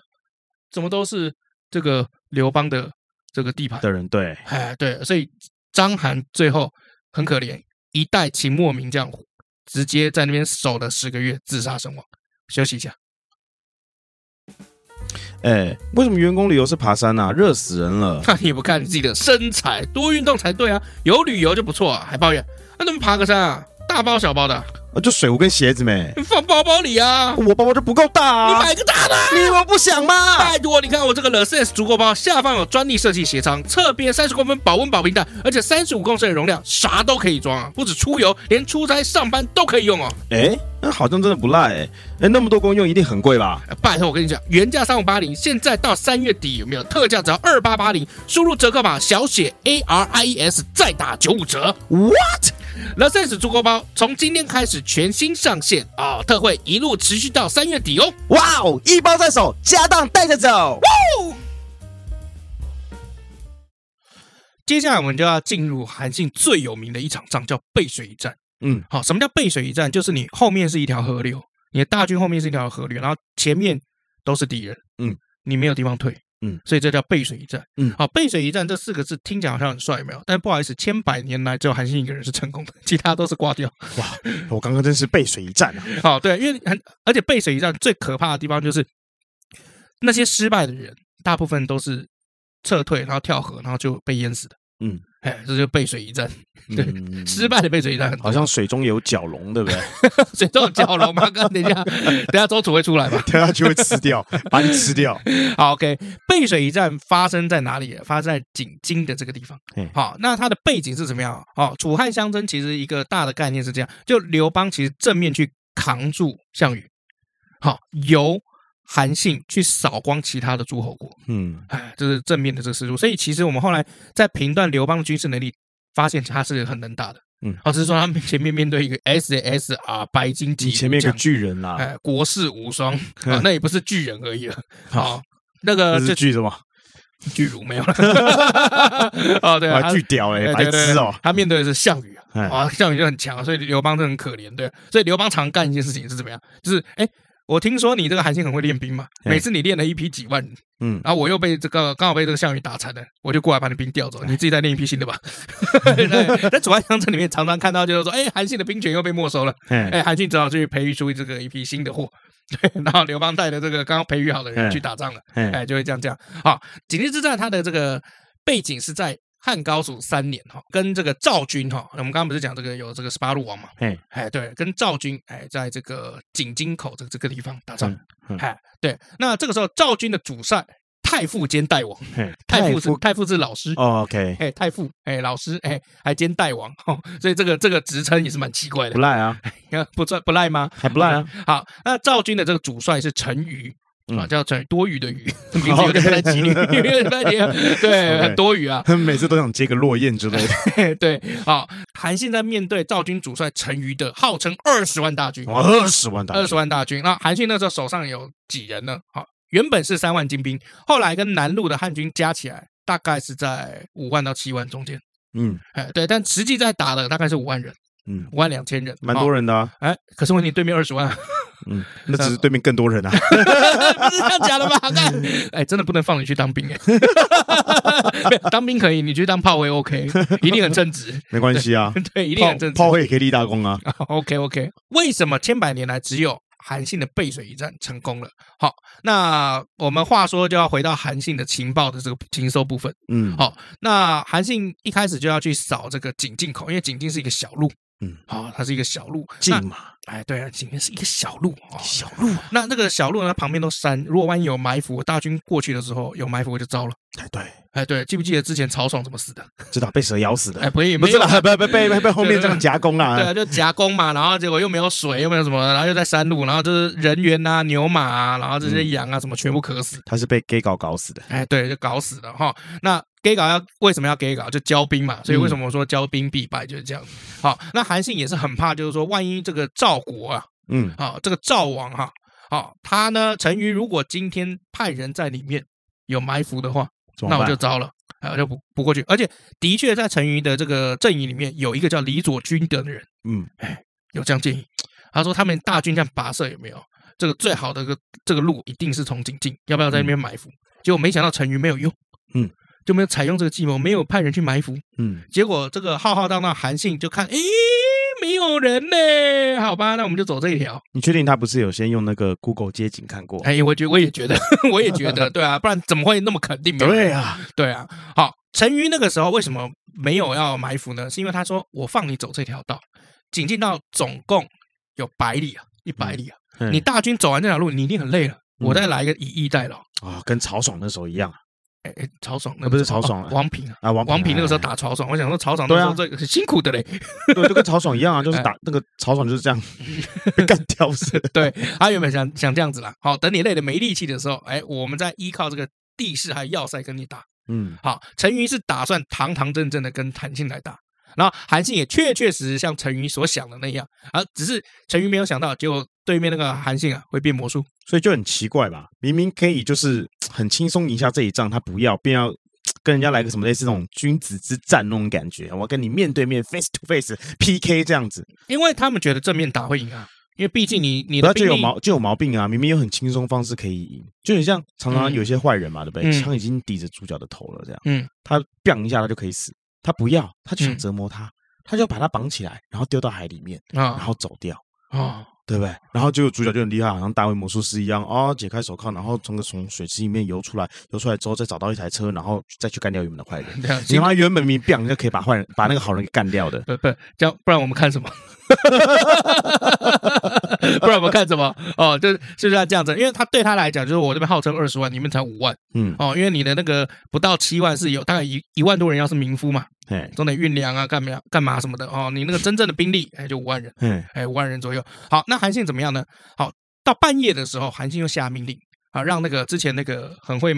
怎么都是这个刘邦的这个地盘的人？对，哎，对，所以章邯最后很可怜，一代秦末名将，直接在那边守了十个月，自杀身亡。休息一下。哎，为什么员工旅游是爬山啊？热死人了！那 你不看你自己的身材，多运动才对啊！有旅游就不错啊，还抱怨？那怎么爬个山啊？大包小包的。就水壶跟鞋子没放包包里啊！我包包就不够大啊！你买个大的，你以为我不想吗？拜托，你看我这个 Le Sense 足够包，下方有专利设计鞋仓，侧边三十公分保温保平袋，而且三十五公升的容量，啥都可以装啊！不止出游，连出差上班都可以用哦。哎，那好像真的不赖哎！哎，那么多功用，一定很贵吧？拜托，我跟你讲，原价三五八零，现在到三月底有没有特价？只要二八八零，输入折扣码小写 A R I E S 再打九五折。What？Le Sense 足够包从今天开始全新上线啊、哦！特惠一路持续到三月底哦！哇哦，一包在手，家当带着走。哇！接下来我们就要进入韩信最有名的一场仗，叫背水一战。嗯，好，什么叫背水一战？就是你后面是一条河流，你的大军后面是一条河流，然后前面都是敌人。嗯，你没有地方退。嗯，所以这叫背水一战。嗯，好，背水一战这四个字听起来好像很帅，有没有？但不好意思，千百年来只有韩信一个人是成功的，其他都是挂掉。哇，我刚刚真是背水一战啊！好，对，因为很而且背水一战最可怕的地方就是那些失败的人，大部分都是撤退，然后跳河，然后就被淹死的。嗯。哎，这就背水一战，对，嗯、失败的背水一战，好像水中有蛟龙，对不对？水中有蛟龙吗？哥，等一下，等一下周楚会出来吧？等下就会吃掉，把你吃掉。好，OK，背水一战发生在哪里？发生在井津的这个地方。好，那它的背景是怎么样？好，楚汉相争，其实一个大的概念是这样：就刘邦其实正面去扛住项羽，好，由。韩信去扫光其他的诸侯国，嗯，哎，这是正面的这个思路。所以其实我们后来在评断刘邦的军事能力，发现他是很能打的，嗯，哦，只是说他们前面面对一个 S S R 白金级，前面一个巨人啦，哎，国士无双 啊，那也不是巨人而已了，好，那个是巨什么？巨乳没有了，哦，对啊，巨屌哎，白痴哦，他面对的是项羽啊，啊，项羽就很强，所以刘邦就很可怜，对，所以刘邦常干一件事情是怎么样？就是哎。我听说你这个韩信很会练兵嘛，每次你练了一批几万人，嗯，然后我又被这个刚好被这个项羽打残了，我就过来把你兵调走，你自己再练一批新的吧。对，在楚汉相争里面常常看到就是说，哎，韩信的兵权又被没收了，哎，韩信只好去培育出这个一批新的货，对，然后刘邦带着这个刚刚培育好的人去打仗了，哎，就会这样这样。好，井陉之战它的这个背景是在。汉高祖三年哈，跟这个赵军哈，我们刚刚不是讲这个有这个十八路王嘛？哎哎，对，跟赵军哎，在这个井津口这这个地方打仗，哎，对，那这个时候赵军的主帅太傅兼代王，太傅是太傅是老师，OK，哎，太傅哎，老师哎，还兼代王，所以这个这个职称也是蛮奇怪的，不赖啊，不赖不赖吗？还不赖啊。好，那赵军的这个主帅是陈馀。啊，叫成多余的余，名字有点不太吉利，对，很多余啊。每次都想接个落雁之类的。对，好，韩信在面对赵军主帅陈馀的号称二十万大军，二十万大，二十万大军。那韩信那时候手上有几人呢？好，原本是三万精兵，后来跟南路的汉军加起来，大概是在五万到七万中间。嗯，哎，对，但实际在打的大概是五万人。嗯，五万两千人，蛮多人的啊。哎，可是问题对面二十万。嗯，那只是对面更多人啊。不 是这样讲的吧？哎，真的不能放你去当兵哎。当兵可以，你去当炮灰 OK，一定很称职。没关系啊，对，一定很称职。炮灰也可以立大功啊。OK OK，为什么千百年来只有韩信的背水一战成功了？好，那我们话说就要回到韩信的情报的这个情搜部分。嗯，好，那韩信一开始就要去扫这个井津口，因为井津是一个小路。嗯，好，它是一个小路，近嘛？哎，对啊，前面是一个小路哦，小路。那那个小路呢，旁边都山，如果万一有埋伏，大军过去的时候有埋伏就糟了。哎，对，哎，对，记不记得之前曹爽怎么死的？知道被蛇咬死的。哎，不也不是啦，不不被被被后面这样夹攻啊。对啊，就夹攻嘛，然后结果又没有水，又没有什么，然后又在山路，然后就是人员啊、牛马啊，然后这些羊啊什么全部渴死。他是被 gay 搞搞死的。哎，对，就搞死了哈。那。给稿要为什么要给稿？就交兵嘛，所以为什么我说交兵必败就是这样。好，那韩信也是很怕，就是说万一这个赵国啊，嗯，好，这个赵王哈，好，他呢，陈馀如果今天派人在里面有埋伏的话，那我就糟了，我就补不过去。而且的确在陈馀的这个阵营里面有一个叫李左军德的人，嗯，哎，有这样建议，他说他们大军这样跋涉有没有？这个最好的个这个路一定是从井津，要不要在那边埋伏？结果没想到陈馀没有用，嗯。就没有采用这个计谋，没有派人去埋伏。嗯，结果这个浩浩荡荡韩信就看，诶，没有人呢。好吧，那我们就走这一条。你确定他不是有先用那个 Google 街景看过？哎，我觉我也觉得，我也觉得，对啊，不然怎么会那么肯定？对啊，对啊。好，陈馀那个时候为什么没有要埋伏呢？是因为他说我放你走这条道，仅进到总共有百里啊，一百里啊。嗯，你大军走完这条路，你一定很累了，我再来一个以逸待劳啊，跟曹爽那时候一样。哎，曹爽那不是曹爽，王平啊，王王平那个时候打曹爽，我想说曹爽那时候这个很辛苦的嘞，对，就跟曹爽一样啊，就是打那个曹爽就是这样 被干掉是。对，他原本想想这样子啦，好，等你累的没力气的时候，哎，我们再依靠这个地势还有要塞跟你打。嗯，好，陈云是打算堂堂正正的跟谭信来打，然后韩信也确确实实像陈云所想的那样，啊，只是陈云没有想到，结果对面那个韩信啊会变魔术，所以就很奇怪吧，明明可以就是。很轻松赢下这一仗，他不要，便要跟人家来个什么类似那种君子之战那种感觉。我跟你面对面 face to face PK 这样子，因为他们觉得正面打会赢啊，因为毕竟你你的就有毛就有毛病啊，明明有很轻松方式可以赢，就很像常常有些坏人嘛，对不对？枪已经抵着主角的头了，这样，嗯，他 biang 一下他就可以死，他不要，他就想折磨他，他就把他绑起来，然后丢到海里面，然后走掉啊。对不对？然后就主角就很厉害，好像大卫魔术师一样哦，解开手铐，然后从个从水池里面游出来，游出来之后再找到一台车，然后再去干掉原本的坏人。你他原本明明就可以把坏人把那个好人给干掉的。不不，这样不然我们看什么？不然我们看什么？哦，就是就是要这样子，因为他对他来讲，就是我这边号称二十万，你们才五万。嗯，哦，因为你的那个不到七万是有大概一一万多人，要是民夫嘛。哎，总得运粮啊，干嘛干嘛什么的哦。你那个真正的兵力，哎，就五万人，嗯，哎，五万人左右。好，那韩信怎么样呢？好，到半夜的时候，韩信又下命令啊，让那个之前那个很会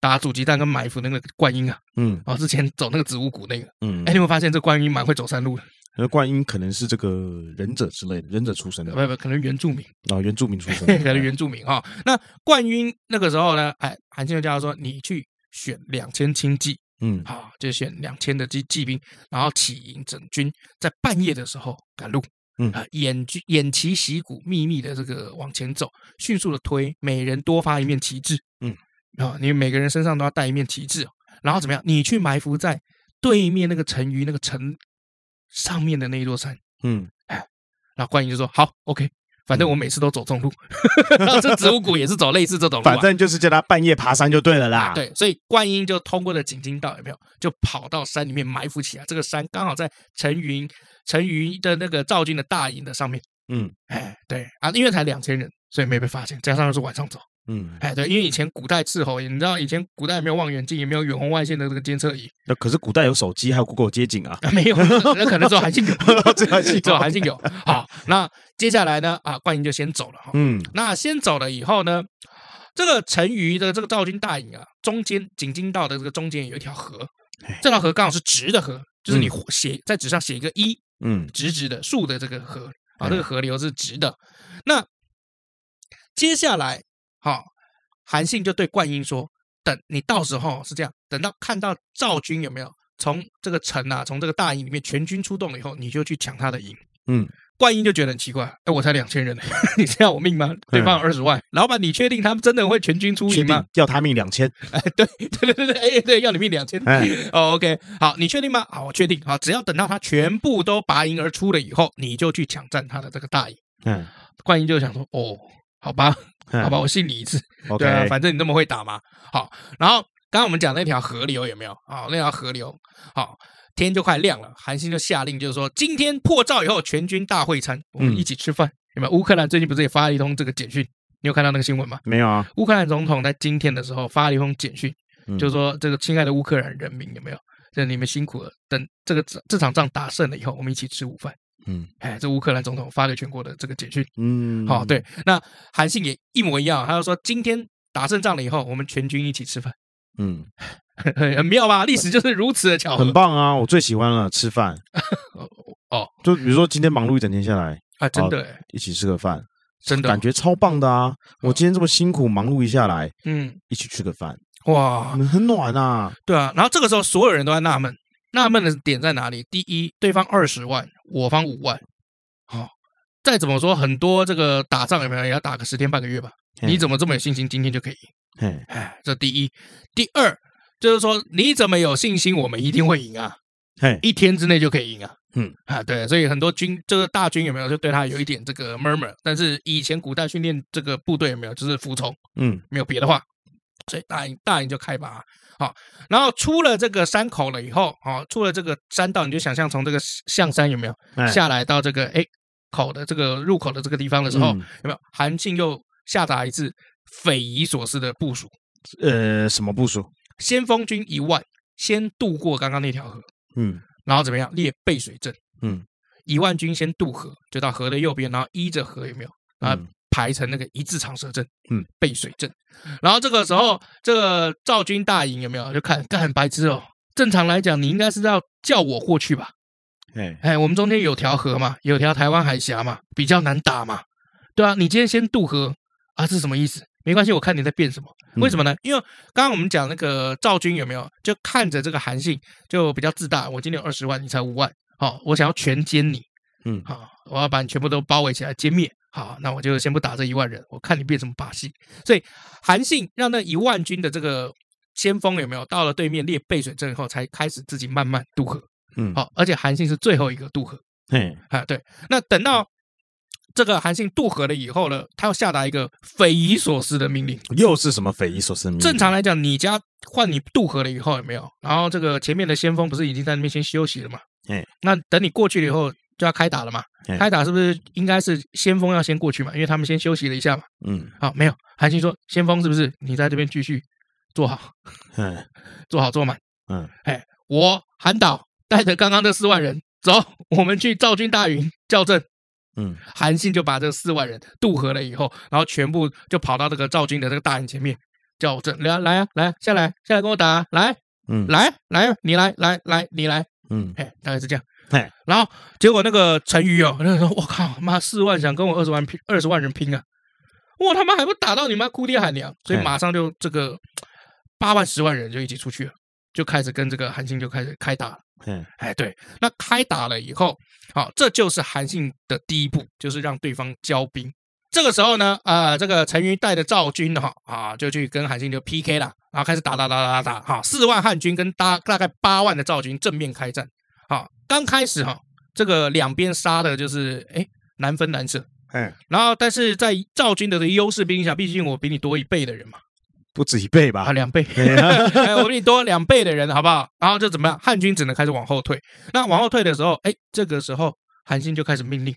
打阻击战跟埋伏那个灌婴啊，嗯，哦，之前走那个子午谷那个，嗯，哎，你有没有发现这灌婴蛮会走山路的？那冠英可能是这个忍者之类的，忍者出身的，不不，可能原住民啊，原住民出身，可能原住民啊。那冠英那个时候呢，哎，韩信就叫他说，你去选两千轻骑。嗯，好，就选两千的骑骑兵，然后起营整军，在半夜的时候赶路。嗯啊，偃军偃旗息鼓，秘密的这个往前走，迅速的推，每人多发一面旗帜，嗯啊，你每个人身上都要带一面旗帜，然后怎么样？你去埋伏在对面那个陈馀那个城上面的那一座山，嗯，哎，然后观音就说好，OK。反正我每次都走中路，然后这子午谷也是走类似这种路，反正就是叫他半夜爬山就对了啦。对，所以观音就通过了井津道，有没有？就跑到山里面埋伏起来。这个山刚好在陈云、陈云的那个赵军的大营的上面。嗯，哎，对啊，因为才两千人，所以没被发现。加上又是晚上走。嗯，哎，对，因为以前古代伺候，你知道以前古代也没有望远镜，也没有远红外线的这个监测仪。那可是古代有手机，还有 Google 街景啊？没有，那可能只有韩信有，只有韩信，只有韩信有。好，那接下来呢？啊，冠英就先走了哈。嗯，那先走了以后呢，这个陈馀的这个赵军大营啊，中间井津道的这个中间有一条河，这条河刚好是直的河，就是你写在纸上写一个一，嗯，直直的竖的这个河啊，这个河流是直的。那接下来，好。韩信就对灌婴说：“等你到时候是这样，等到看到赵军有没有从这个城啊，从这个大营里面全军出动了以后，你就去抢他的营。”嗯，灌婴就觉得很奇怪：“哎，我才两千人，你是要我命吗？对方有二十万，老板，你确定他们真的会全军出营吗？要他命两千？哎，对 对对对对，哎对，要你命两千。哎，哦，OK，好，你确定吗？好，我确定。好，只要等到他全部都拔营而出了以后，你就去抢占他的这个大营。嗯，灌婴就想说：哦，好吧。”好吧，我信你一次。对啊，反正你那么会打嘛。好，然后刚刚我们讲那条河流有没有？好，那条河流，好，天就快亮了。韩信就下令，就是说今天破赵以后，全军大会餐，我们一起吃饭。有没有？乌克兰最近不是也发了一通这个简讯？你有看到那个新闻吗？没有啊。乌克兰总统在今天的时候发了一封简讯，就是说这个亲爱的乌克兰人民，有没有？这你们辛苦了。等这个这场仗打胜了以后，我们一起吃午饭。嗯，哎，这乌克兰总统发给全国的这个简讯，嗯，好，对，那韩信也一模一样，他就说今天打胜仗了以后，我们全军一起吃饭，嗯，很妙吧？历史就是如此的巧合，很棒啊！我最喜欢了吃饭，哦，就比如说今天忙碌一整天下来啊，真的，一起吃个饭，真的感觉超棒的啊！我今天这么辛苦忙碌一下来，嗯，一起吃个饭，哇，很暖啊，对啊。然后这个时候，所有人都在纳闷，纳闷的点在哪里？第一，对方二十万，我方五万。好、哦，再怎么说，很多这个打仗有没有也要打个十天半个月吧？你怎么这么有信心，今天就可以赢？哎，这第一。第二就是说，你怎么有信心，我们一定会赢啊？嘿，一天之内就可以赢啊？嗯啊，对，所以很多军这个大军有没有就对他有一点这个 murmur？但是以前古代训练这个部队有没有就是服从？嗯，没有别的话，所以大营大营就开拔。好，然后出了这个山口了以后，啊，出了这个山道，你就想象从这个象山有没有下来到这个哎。口的这个入口的这个地方的时候，有没有韩信又下达一次匪夷所思的部署？呃，什么部署？先锋军一万先渡过刚刚那条河，嗯，然后怎么样列背水阵？嗯，一万军先渡河，就到河的右边，然后依着河有没有啊排成那个一字长蛇阵？嗯，背水阵。然后这个时候，这个赵军大营有没有就看干很白痴哦？正常来讲，你应该是要叫我过去吧？哎哎，我们中间有条河嘛，有条台湾海峡嘛，比较难打嘛，对啊，你今天先渡河啊，这是什么意思？没关系，我看你在变什么？为什么呢？因为刚刚我们讲那个赵军有没有，就看着这个韩信就比较自大，我今天有二十万，你才五万，好，我想要全歼你，嗯，好，我要把你全部都包围起来歼灭，好，那我就先不打这一万人，我看你变什么把戏。所以韩信让那一万军的这个先锋有没有到了对面列背水阵以后，才开始自己慢慢渡河。嗯，好，而且韩信是最后一个渡河。嘿，啊，对，那等到这个韩信渡河了以后呢，他要下达一个匪夷所思的命令。又是什么匪夷所思命令？正常来讲，你家换你渡河了以后有没有？然后这个前面的先锋不是已经在那边先休息了吗？哎，那等你过去了以后就要开打了嘛？开打是不是应该是先锋要先过去嘛？因为他们先休息了一下嘛。嗯，好，没有，韩信说先锋是不是你在这边继续坐好？嗯，坐好坐满。嗯，哎，我韩导。带着刚刚这四万人走，我们去赵军大营校正。嗯，韩信就把这四万人渡河了以后，然后全部就跑到这个赵军的这个大营前面校正。来来啊，来下来，下来跟我打，来，嗯，来来，你来来来，你来，嗯，哎，大概是这样。嘿，然后结果那个陈馀哦，那个说，我靠，妈四万想跟我二十万拼，二十万人拼啊！我他妈还不打到你妈哭爹喊娘，所以马上就这个八万十万人就一起出去了。就开始跟这个韩信就开始开打，嗯，哎，对，那开打了以后，好，这就是韩信的第一步，就是让对方交兵。这个时候呢，啊，这个陈馀带着赵军哈啊，就去跟韩信就 PK 了，然后开始打打打打打打，哈，四万汉军跟大大概八万的赵军正面开战。好，刚开始哈，这个两边杀的就是哎难分难舍，嗯，然后但是在赵军的优势兵下，毕竟我比你多一倍的人嘛。不止一倍吧？啊，两倍！哎，我比你多两倍的人，好不好？然后就怎么样？汉军只能开始往后退。那往后退的时候，哎，这个时候韩信就开始命令，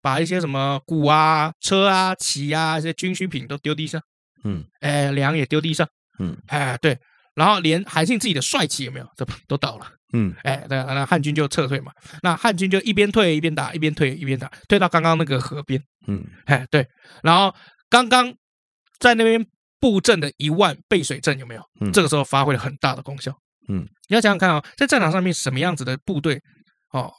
把一些什么鼓啊、车啊、旗啊，一些军需品都丢地上。嗯，哎，粮也丢地上。嗯，哎，对。然后连韩信自己的帅旗有没有？这 都倒了。嗯，哎，那，那汉军就撤退嘛。那汉军就一边退一边打，一边退一边打，退到刚刚那个河边。嗯，哎，对。然后刚刚在那边。布阵的一万背水阵有没有？嗯，这个时候发挥了很大的功效。嗯，你要想想看啊、哦，在战场上面什么样子的部队哦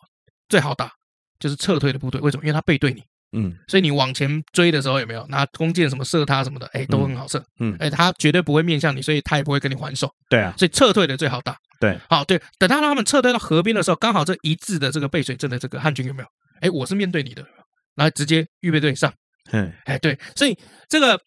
最好打？就是撤退的部队。为什么？因为他背对你。嗯，所以你往前追的时候有没有拿弓箭什么射他什么的？哎，都很好射。嗯，哎，他绝对不会面向你，所以他也不会跟你还手。对啊，所以撤退的最好打。对，好，对，等他让他们撤退到河边的时候，刚好这一致的这个背水阵的这个汉军有没有？哎，我是面对你的，然后直接预备队上。嗯，哎，对，所以这个。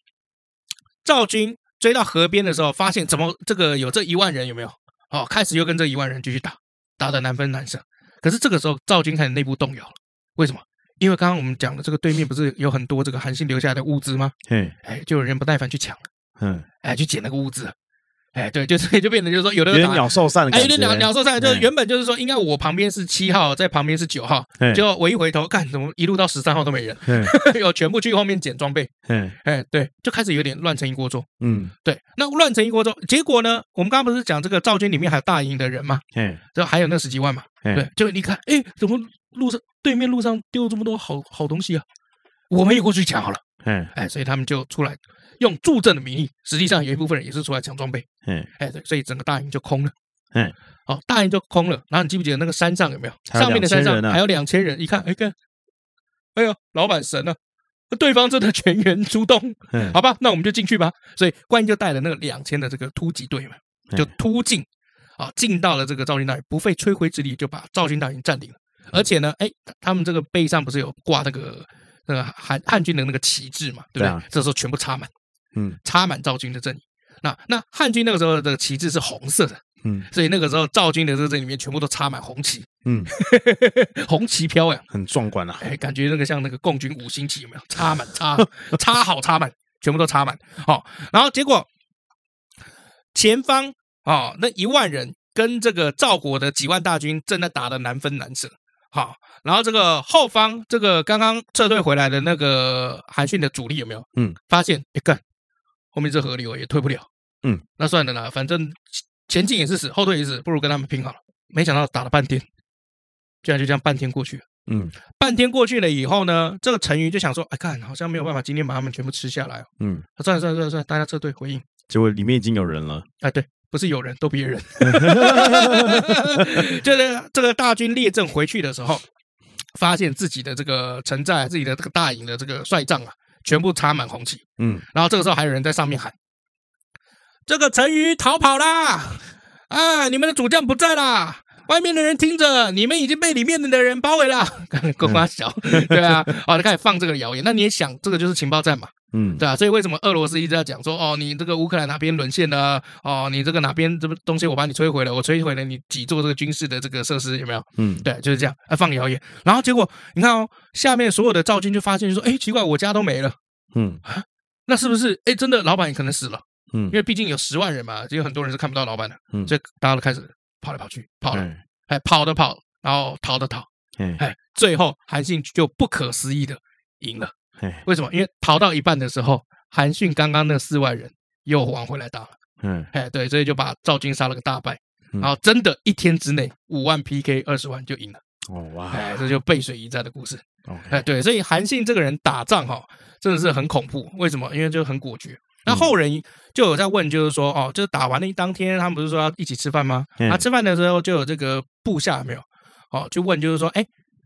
赵军追到河边的时候，发现怎么这个有这一万人有没有？哦，开始又跟这一万人继续打，打的难分难舍。可是这个时候赵军开始内部动摇了，为什么？因为刚刚我们讲的这个对面不是有很多这个韩信留下来的物资吗？嗯，哎，就有人不耐烦去抢了，嗯，哎，去捡那个物资。哎，对，就所以就变成就是说，有的有点鸟兽散的感觉，哎，有点鸟鸟兽散，就是原本就是说，应该我旁边是七号，在旁边是九号，结果我一回头，看怎么一路到十三号都没人，有全部去后面捡装备，嗯，哎，对，就开始有点乱成一锅粥，嗯，对，那乱成一锅粥，结果呢，我们刚刚不是讲这个赵军里面还有大营的人吗？嗯，就还有那十几万嘛，对，就你看，哎，怎么路上对面路上丢了这么多好好东西啊？我们也过去抢好了，嗯，哎，所以他们就出来。用助阵的名义，实际上有一部分人也是出来抢装备。嗯，哎，对，所以整个大营就空了。嗯，好，大营就空了。然后你记不记得那个山上有没有？上面的山上还有两千人。一看，哎，看，哎呦，老板神了，对方真的全员出动。嗯，好吧，那我们就进去吧。所以关羽就带了那个两千的这个突击队嘛，就突进啊，进到了这个赵军大营，不费吹灰之力就把赵军大营占领了。而且呢，哎，他们这个背上不是有挂那个那个汉汉军的那个旗帜嘛？对不对？这时候全部插满。嗯，插满赵军的阵营。那那汉军那个时候的旗帜是红色的，嗯，所以那个时候赵军的这个阵里面全部都插满红旗，嗯，红旗飘呀，很壮观啊！哎，感觉那个像那个共军五星旗有没有？插满，插插好，插满，全部都插满。好，然后结果前方啊，那一万人跟这个赵国的几万大军正在打的难分难舍。好，然后这个后方这个刚刚撤退回来的那个韩信的主力有没有？嗯，发现一干。后面这河流也退不了，嗯，那算了啦，反正前进也是死，后退也是死，不如跟他们拼好了。没想到打了半天，居然就这样半天过去了，嗯，半天过去了以后呢，这个陈馀就想说，哎，看好像没有办法今天把他们全部吃下来，嗯，算了算了算了算了，大家撤退回应。结果里面已经有人了，哎，对，不是有人，都别人，就是这个大军列阵回去的时候，发现自己的这个城寨，自己的这个大营的这个帅帐啊。全部插满红旗，嗯，然后这个时候还有人在上面喊：“这个陈馀逃跑啦！啊，你们的主将不在啦！外面的人听着，你们已经被里面的人包围了。”呱呱小，对啊，好，就开始放这个谣言。那你也想，这个就是情报战嘛，嗯，对啊。所以为什么俄罗斯一直在讲说：“哦，你这个乌克兰哪边沦陷了？哦，你这个哪边这个东西我把你摧毁了？我摧毁了你几座这个军事的这个设施？有没有？嗯，对，就是这样啊，放谣言。然后结果你看哦，下面所有的赵军就发现就说：“哎，奇怪，我家都没了。”嗯啊，那是不是哎？真的，老板也可能死了。嗯，因为毕竟有十万人嘛，就有很多人是看不到老板的。嗯，所以大家都开始跑来跑去，跑了，哎，跑的跑，然后逃的逃。哎，最后韩信就不可思议的赢了。为什么？因为逃到一半的时候，韩信刚刚那四万人又往回来打了。嗯，哎，对，所以就把赵军杀了个大败。然后真的一天之内五万 PK 二十万就赢了。哦哇！哎，这就背水一战的故事。哎，对，所以韩信这个人打仗哈，真的是很恐怖。为什么？因为就很果决。那后人就有在问，就是说，哦，就是打完那一当天，他们不是说要一起吃饭吗？啊，吃饭的时候就有这个部下没有？哦，就问，就是说，哎，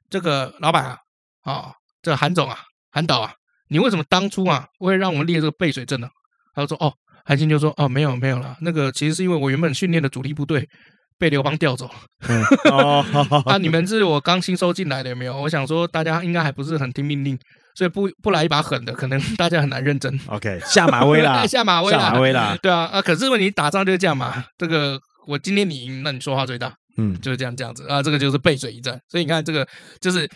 这个老板啊，啊，这个韩总啊，韩导啊，你为什么当初啊会让我们列这个背水阵呢？他就说，哦，韩信就说，哦，没有没有了，那个其实是因为我原本训练的主力部队被刘邦调走了。嗯、哦，啊，你们是我刚新收进来的，有没有？我想说，大家应该还不是很听命令，所以不不来一把狠的，可能大家很难认真。OK，下马威啦，下马威啦，下马威啦。对啊，啊，可是问题打仗就是这样嘛。这个我今天你赢，那你说话最大。嗯，就是这样这样子啊，这个就是背水一战。所以你看，这个就是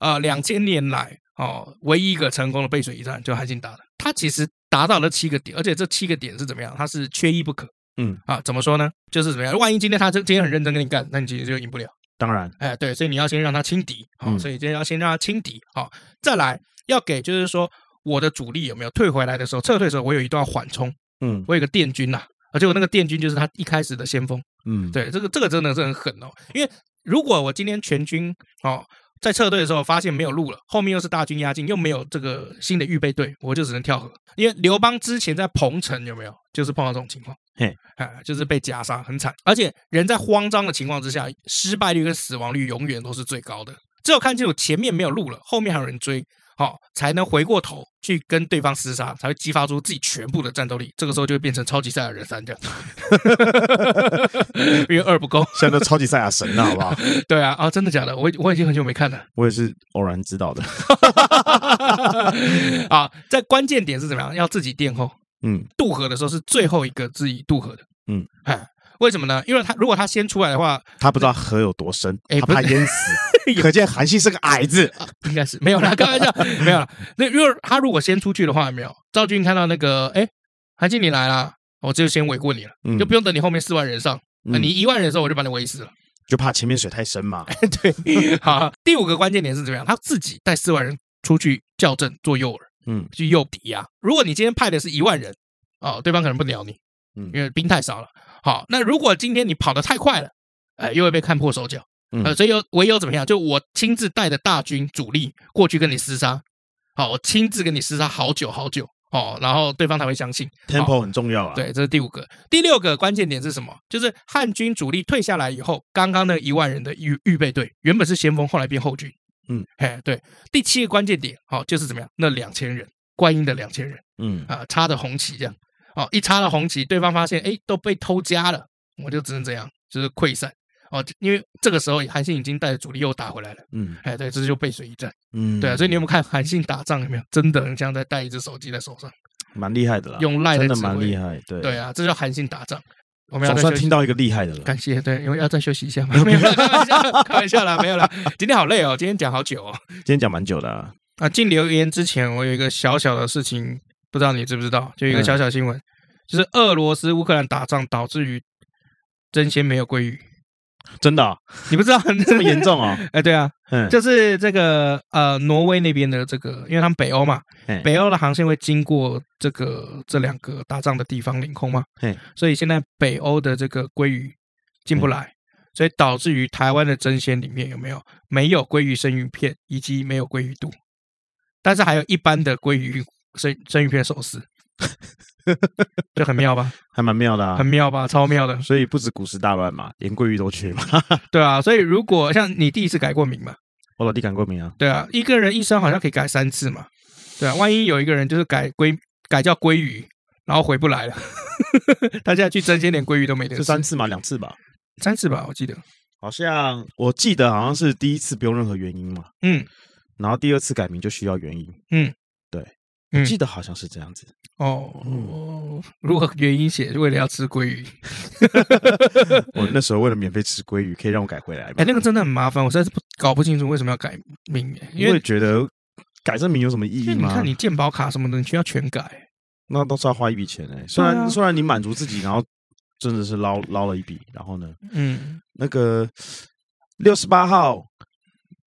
呃，两千年来哦，唯一一个成功的背水一战，就韩信打的。他其实达到了七个点，而且这七个点是怎么样？他是缺一不可。嗯啊，怎么说呢？就是怎么样？万一今天他今天很认真跟你干，那你其实就赢不了。当然，哎，对，所以你要先让他轻敌。好、哦，嗯、所以今天要先让他轻敌。好、哦，再来要给，就是说我的主力有没有退回来的时候，撤退的时候，我有一段缓冲。嗯，我有个电军呐、啊，而且我那个电军就是他一开始的先锋。嗯，对，这个这个真的是很狠哦。因为如果我今天全军哦在撤退的时候发现没有路了，后面又是大军压境，又没有这个新的预备队，我就只能跳河。因为刘邦之前在彭城有没有，就是碰到这种情况，嘿，啊，就是被夹杀，很惨。而且人在慌张的情况之下，失败率跟死亡率永远都是最高的。只有看清楚前面没有路了，后面还有人追。好，才能回过头去跟对方厮杀，才会激发出自己全部的战斗力。这个时候就会变成超级赛亚人三这样，因为二不够，现在都超级赛亚神了，好不好？对啊，啊，真的假的？我我已经很久没看了，我也是偶然知道的。啊，在关键点是怎么样？要自己垫后，嗯，渡河的时候是最后一个自己渡河的，嗯，哎，为什么呢？因为他如果他先出来的话，他不知道河有多深，哎，他怕淹死。可见韩信是个矮子，啊、应该是没有啦，开玩笑，没有啦。那因为他如果先出去的话，没有赵军看到那个，哎，韩信你来了，我就先围过你了，嗯、就不用等你后面四万人上，嗯、你一万人的时候我就把你围死了，就怕前面水太深嘛。对，好，第五个关键点是怎么样？他自己带四万人出去校正做诱饵，嗯，去诱敌啊。如果你今天派的是一万人，哦，对方可能不鸟你，嗯，因为兵太少了。好，那如果今天你跑得太快了，哎，又会被看破手脚。呃，所以有唯有怎么样？就我亲自带着大军主力过去跟你厮杀，好，我亲自跟你厮杀好久好久，哦，然后对方才会相信。Tempo 很重要啊。对，这是第五个。第六个关键点是什么？就是汉军主力退下来以后，刚刚那一万人的预预备队原本是先锋，后来变后军。嗯，嘿，对。第七个关键点，好，就是怎么样？那两千人，观音的两千人，嗯啊，插着红旗这样，哦，一插了红旗，对方发现，哎，都被偷家了，我就只能这样，就是溃散。哦，因为这个时候韩信已经带着主力又打回来了，嗯，哎，对，这就背水一战，嗯，对啊，所以你有没有看韩信打仗有没有？真的很像在带一只手机在手上，蛮厉害的啦，用赖的，真的蛮厉害，对，对啊，这叫韩信打仗。我们要总算听到一个厉害的了，感谢，对，因为要再休息一下嘛，没有开玩笑，开玩笑啦，没有啦，今天好累哦，今天讲好久哦，今天讲蛮久的啊。啊，进留言之前，我有一个小小的事情，不知道你知不知道？就一个小小新闻，就是俄罗斯乌克兰打仗导致于真鲜没有鲑鱼。真的、哦，你不知道？这么严重啊、哦？哎，对啊，嗯，就是这个呃，挪威那边的这个，因为他们北欧嘛，嘿北欧的航线会经过这个这两个打仗的地方领空嘛，嘿。所以现在北欧的这个鲑鱼进不来，嘿所以导致于台湾的真鲜里面有没有？没有鲑鱼生鱼片以及没有鲑鱼肚，但是还有一般的鲑鱼生生鱼片寿司。就很妙吧，还蛮妙的啊，很妙吧，超妙的。所以不止股市大乱嘛，连鲑鱼都缺嘛。对啊，所以如果像你第一次改过名嘛，我老弟改过名啊。对啊，一个人一生好像可以改三次嘛。对啊，万一有一个人就是改鲑改叫鲑鱼，然后回不来了，他现在去争鲜连鲑鱼都没得。是三次嘛？两次吧？三次吧，我记得。好像我记得好像是第一次不用任何原因嘛。嗯。然后第二次改名就需要原因。嗯，对。嗯，记得好像是这样子哦。嗯、如果原因写为了要吃鲑鱼，我那时候为了免费吃鲑鱼，可以让我改回来。哎，那个真的很麻烦，我实在是不搞不清楚为什么要改名。因为觉得改这名有什么意义吗？你看你健保卡什么的，你需要全改，那都是要花一笔钱哎。虽然、啊、虽然你满足自己，然后真的是捞捞了一笔，然后呢，嗯，那个六十八号。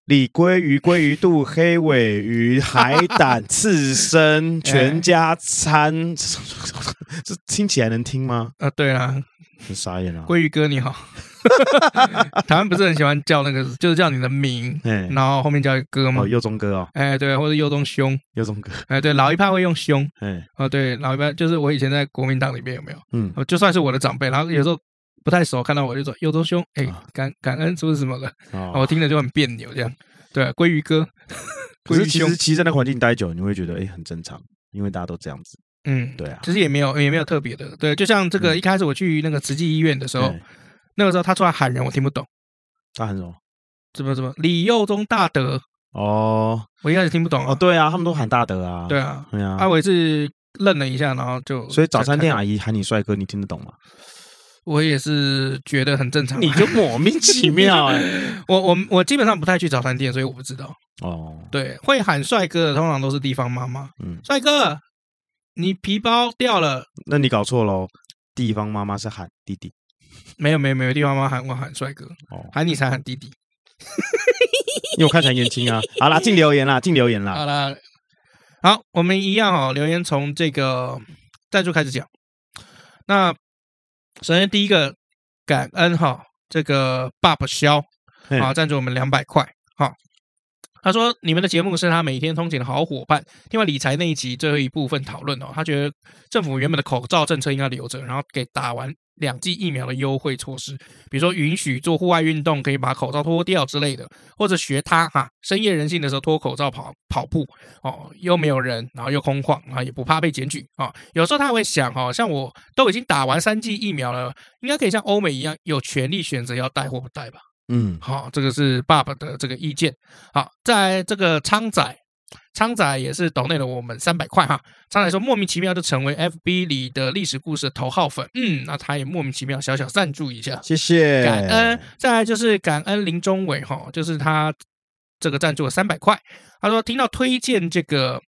李鲑鱼、鲑鱼肚、黑尾鱼、海胆、刺身，全家餐，这听起来能听吗？啊，对啊，很傻眼啊！鲑鱼哥你好，台湾不是很喜欢叫那个，就是叫你的名，然后后面叫哥吗？佑宗哥哦，哎，对，或者右中兄，佑宗哥，哎，对，老一派会用兄，哎，哦，对，老一派就是我以前在国民党里面有没有？嗯，就算是我的长辈，然后有时候。不太熟，看到我就说“有多兄”，哎，感感恩是不是什么的？我听着就很别扭，这样对。鲑鱼哥，可是其实其实，在那个环境待久，你会觉得哎，很正常，因为大家都这样子。嗯，对啊，其实也没有也没有特别的，对。就像这个一开始我去那个慈济医院的时候，那个时候他出来喊人，我听不懂。他喊什么？怎么怎么？李佑宗大德哦，我一开始听不懂哦。对啊，他们都喊大德啊。对啊，对啊。阿伟是愣了一下，然后就所以早餐店阿姨喊你帅哥，你听得懂吗？我也是觉得很正常，你就莫名其妙 哎、欸。我我我基本上不太去早餐店，所以我不知道。哦，对，会喊帅哥的通常都是地方妈妈。嗯，帅哥，你皮包掉了。那你搞错喽，地方妈妈是喊弟弟。没有没有没有，地方妈妈喊我喊帅哥，哦，喊你才喊弟弟。因为我看起来年轻啊。好啦，进留言啦，进留言啦。好啦，好，我们一样哦，留言从这个赞助开始讲。那首先第一个感恩哈，这个 Bob 萧啊赞助我们两百块哈。他说你们的节目是他每天通勤的好伙伴。另外理财那一集最后一部分讨论哦，他觉得政府原本的口罩政策应该留着，然后给打完两剂疫苗的优惠措施，比如说允许做户外运动可以把口罩脱掉之类的，或者学他哈深夜人性的时候脱口罩跑跑步哦，又没有人，然后又空旷啊，也不怕被检举啊。有时候他会想哈，像我都已经打完三剂疫苗了，应该可以像欧美一样有权利选择要戴或不戴吧？嗯，好，这个是爸爸的这个意见。好，在这个昌仔。昌仔也是抖内了我们三百块哈，昌仔说莫名其妙就成为 FB 里的历史故事的头号粉，嗯，那他也莫名其妙小小赞助一下，谢谢，感恩。再来就是感恩林中伟哈，就是他这个赞助了三百块，他说听到推荐这个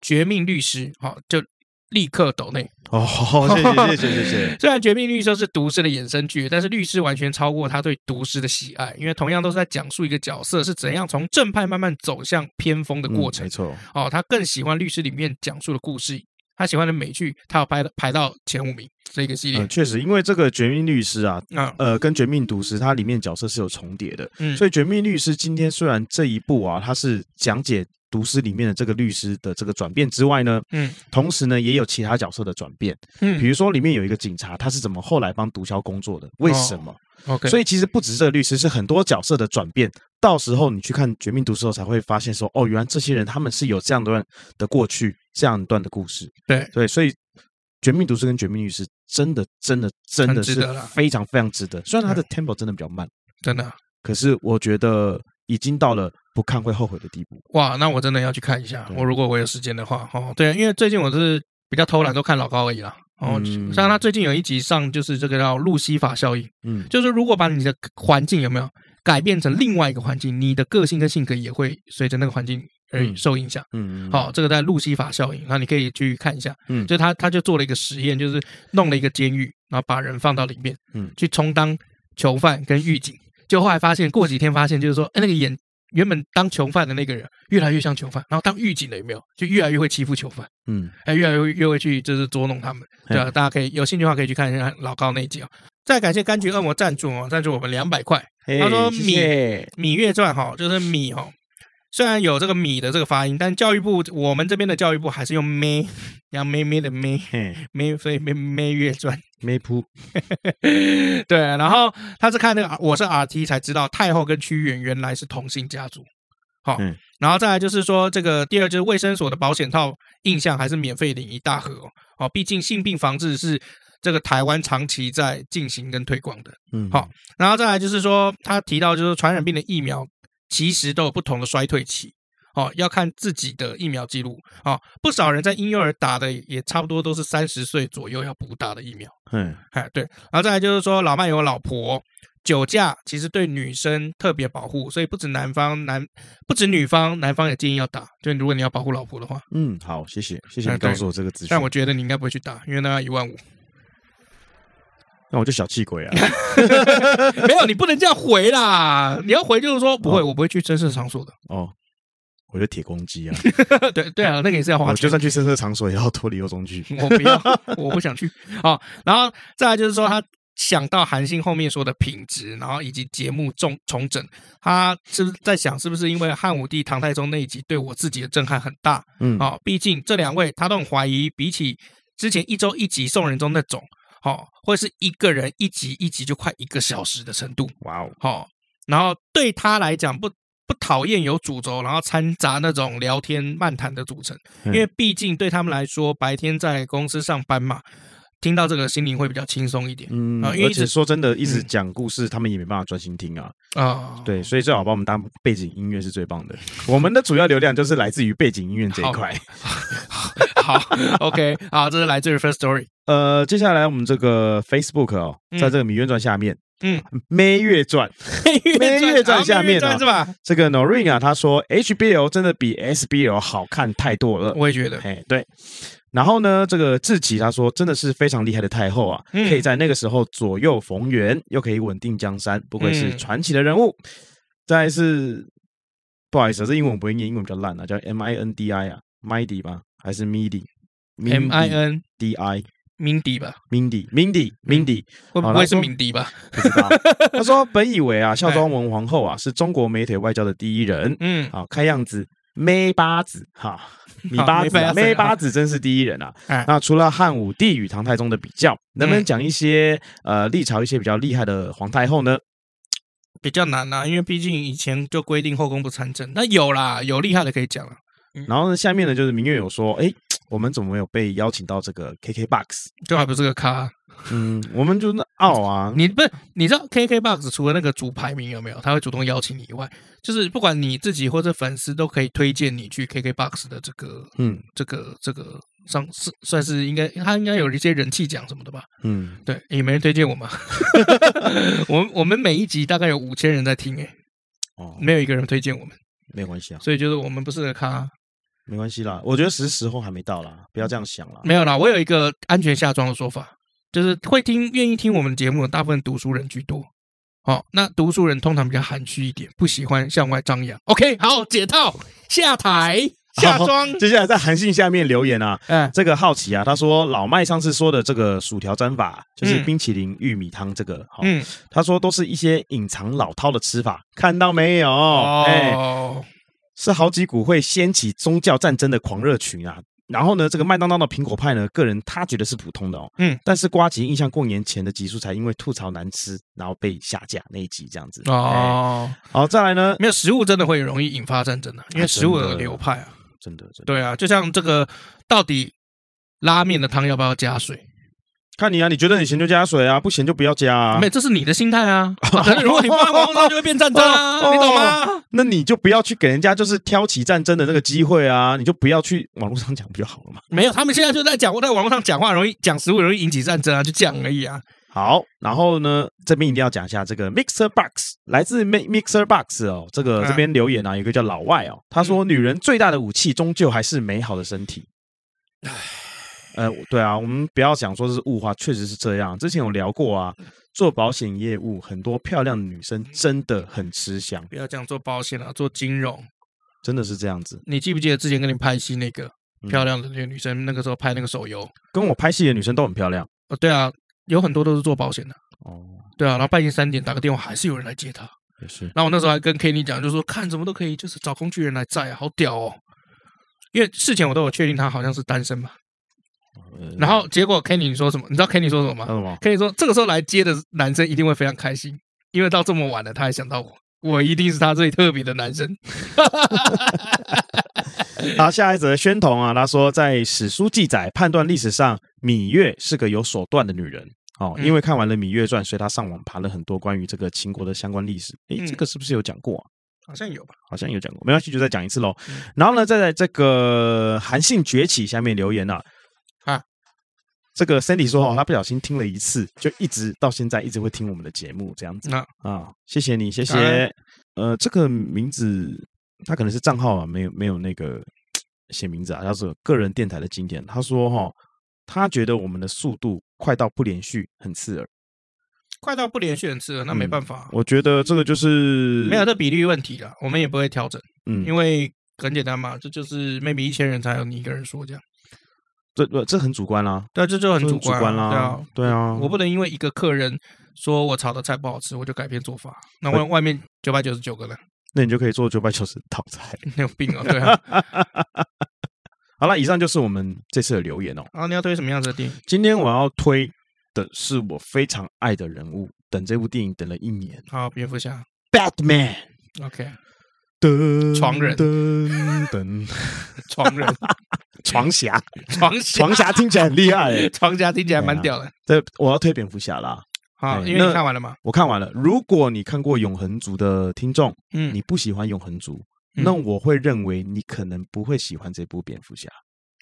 绝命律师，好就。立刻抖内哦，谢谢谢谢谢谢。虽然《绝命律师》是毒师的衍生剧，但是律师完全超过他对毒师的喜爱，因为同样都是在讲述一个角色是怎样从正派慢慢走向偏锋的过程。没错哦，他更喜欢律师里面讲述的故事，他喜欢的美剧，他要排排到前五名这个系列。确实，因为这个《绝命律师》啊，呃，跟《绝命毒师》它里面角色是有重叠的，嗯，所以《绝命律师》今天虽然这一部啊，它是讲解。毒师里面的这个律师的这个转变之外呢，嗯，同时呢也有其他角色的转变，嗯，比如说里面有一个警察，他是怎么后来帮毒枭工作的？为什么？OK，所以其实不止这个律师，是很多角色的转变。到时候你去看《绝命毒师》后，才会发现说，哦，原来这些人他们是有这样段的过去，这样一段的故事。对对，所以《绝命毒师》跟《绝命律师》真的真的真的是非常非常值得。虽然它的 tempo 真的比较慢，真的，可是我觉得已经到了。不看会后悔的地步。哇，那我真的要去看一下。我如果我有时间的话，哦，对，因为最近我是比较偷懒，都看老高而已啦。哦，像他最近有一集上，就是这个叫路西法效应。嗯，就是如果把你的环境有没有改变成另外一个环境，你的个性跟性格也会随着那个环境而受影响。嗯，好，这个在路西法效应，那你可以去看一下。嗯，就他他就做了一个实验，就是弄了一个监狱，然后把人放到里面，嗯，去充当囚犯跟狱警。就后来发现，过几天发现，就是说，哎，那个演。原本当囚犯的那个人越来越像囚犯，然后当狱警的有没有就越来越会欺负囚犯？嗯，哎，越来越越会去就是捉弄他们，对吧？大家可以有兴趣的话可以去看一下老高那一集啊。再感谢柑橘恶魔赞助哦，赞助我们两百块。他说米《米米月传》哈，就是米哈。虽然有这个米的这个发音，但教育部我们这边的教育部还是用咩，杨咩咩的咩，咩所以咩咩月传咩噗。对，然后他是看那个我是 RT 才知道太后跟屈原原来是同姓家族。好，然后再来就是说这个第二就是卫生所的保险套印象还是免费领一大盒哦。哦，毕竟性病防治是这个台湾长期在进行跟推广的。嗯，好，然后再来就是说他提到就是传染病的疫苗。其实都有不同的衰退期，哦，要看自己的疫苗记录，哦，不少人在婴幼儿打的也差不多都是三十岁左右要补打的疫苗，嗯，哎，对，然后再来就是说老伴有老婆，酒驾其实对女生特别保护，所以不止男方男，不止女方，男方也建议要打，就如果你要保护老婆的话，嗯，好，谢谢，谢谢你告诉我这个资讯，但我觉得你应该不会去打，因为那要一万五。那我就小气鬼啊！没有，你不能这样回啦！你要回就是说不会，我不会去声色场所的。哦，我就铁公鸡啊！对对啊，那个也是要花钱。我就算去声色场所，也要脱离幼中去。我不要，我不想去。好，然后再来就是说，他想到韩信后面说的品质，然后以及节目重重整，他是不是在想，是不是因为汉武帝唐太宗那一集对我自己的震撼很大？嗯，啊，毕竟这两位他都很怀疑，比起之前一周一集宋仁宗那种。好，或者是一个人一集一集就快一个小时的程度，哇哦，好，然后对他来讲不不讨厌有主轴，然后掺杂那种聊天漫谈的组成，因为毕竟对他们来说，白天在公司上班嘛，听到这个心灵会比较轻松一点。嗯，啊，因为而且说真的，一直讲故事，他们也没办法专心听啊。啊，对，所以最好把我们当背景音乐是最棒的。我们的主要流量就是来自于背景音乐这一块。好，OK，好，这是来自于 First Story。呃，接下来我们这个 Facebook 哦，在这个《芈月传》下面，嗯，《妹月传》《妹月传》下面啊，是吧？这个 Noreen 啊，他说 HBL 真的比 SBL 好看太多了。我也觉得，哎，对。然后呢，这个志奇他说，真的是非常厉害的太后啊，可以在那个时候左右逢源，又可以稳定江山，不愧是传奇的人物。再来是，不好意思，这英文我不会念，英文比较烂啊，叫 M I N D I 啊，Mindy 吧，还是 Midi？M I N D I。Mindy 吧，Mindy，Mindy，Mindy，会不会是敏迪吧？不知道。他说，本以为啊，孝庄文皇后啊，是中国美腿外交的第一人。嗯，好，看样子，妹八子哈，米八子，妹八子真是第一人啊。那除了汉武帝与唐太宗的比较，能不能讲一些呃历朝一些比较厉害的皇太后呢？比较难啊，因为毕竟以前就规定后宫不参政。那有啦，有厉害的可以讲了。然后呢，下面呢就是明月有说，哎。我们怎么没有被邀请到这个 KKBOX？就还不是个咖。嗯，我们就那傲啊。你不是你知道 KKBOX 除了那个主排名有没有？他会主动邀请你以外，就是不管你自己或者粉丝都可以推荐你去 KKBOX 的这个，嗯，这个这个上是算是应该他应该有一些人气奖什么的吧？嗯，对，也没人推荐我 们。我们我们每一集大概有五千人在听，哎，哦，没有一个人推荐我们，没关系啊。所以就是我们不是个咖。没关系啦，我觉得时时候还没到啦，不要这样想啦。没有啦，我有一个安全下装的说法，就是会听、愿意听我们节目的大部分读书人居多。好、哦，那读书人通常比较含蓄一点，不喜欢向外张扬。OK，好，解套下台下装。接下来在韩信下面留言啊，嗯，这个好奇啊，他说老麦上次说的这个薯条沾法，就是冰淇淋玉米汤这个，哦、嗯，他说都是一些隐藏老套的吃法，看到没有？哦。欸是好几股会掀起宗教战争的狂热群啊！然后呢，这个麦当当的苹果派呢，个人他觉得是普通的哦。嗯，但是瓜吉印象过年前的集数才因为吐槽难吃，然后被下架那一集这样子哦。好，再来呢，没有食物真的会容易引发战争的，因为食物的流派啊，真的，真的对啊，就像这个到底拉面的汤要不要加水？看你啊，你觉得你咸就加水啊，不咸就不要加啊。没，这是你的心态啊。如果你放在网络上，就会变战争啊，你懂吗？那你就不要去给人家就是挑起战争的那个机会啊，你就不要去网络上讲不就好了嘛？没有，他们现在就在讲，在网络上讲话容易讲食物容易引起战争啊，就这样而已啊。好，然后呢，这边一定要讲一下这个 Mixer Box，来自 Mixer Box 哦，这个这边留言啊，有一个叫老外哦，他说女人最大的武器终究还是美好的身体。唉。呃，对啊，我们不要讲说是物化，确实是这样。之前有聊过啊，做保险业务，很多漂亮的女生真的很吃香。不要讲做保险了，做金融，真的是这样子。你记不记得之前跟你拍戏那个漂亮的那个女生，那个时候拍那个手游，跟我拍戏的女生都很漂亮。哦，对啊，有很多都是做保险的。哦，对啊，然后半夜三点打个电话，还是有人来接她。也是。然后我那时候还跟 Kenny 讲，就是说看什么都可以，就是找工具人来载啊，好屌哦。因为事前我都有确定她好像是单身嘛。然后结果 Kenny 说什么？你知道 Kenny 说什么吗？Kenny 说这个时候来接的男生一定会非常开心，因为到这么晚了，他还想到我，我一定是他最特别的男生。好，下一则宣统啊，他说在史书记载判断历史上芈月是个有手段的女人哦，因为看完了《芈月传》，所以他上网爬了很多关于这个秦国的相关历史。诶，这个是不是有讲过啊？好像有吧，好像有讲过，没关系，就再讲一次喽。然后呢，再在这个韩信崛起下面留言啊。这个 Sandy 说：“哦，他不小心听了一次，就一直到现在一直会听我们的节目，这样子。那啊，谢谢你，谢谢。呃，这个名字他可能是账号啊，没有没有那个 写名字啊，叫做个人电台的经典。他说哈，他觉得我们的速度快到不连续，很刺耳，快到不连续很刺耳，那没办法。我觉得这个就是没有这比例问题了，我们也不会调整。嗯，因为很简单嘛，这就是 maybe 一千人才有你一个人说这样。”这这这很主观啦，对，这就很主观啦，对啊，对啊，我不能因为一个客人说我炒的菜不好吃，我就改变做法。那外外面九百九十九个人，那你就可以做九百九十道菜。你 有病哦，对啊。好了，以上就是我们这次的留言哦。啊，你要推什么样子的电影？今天我要推的是我非常爱的人物，等这部电影等了一年。好，蝙蝠侠，Batman。OK。床人，床人，床侠，床床侠听起来很厉害，床侠听起来蛮屌的。这我要推蝙蝠侠啦。好，因为你看完了吗？我看完了。如果你看过《永恒族》的听众，嗯，你不喜欢《永恒族》，那我会认为你可能不会喜欢这部蝙蝠侠。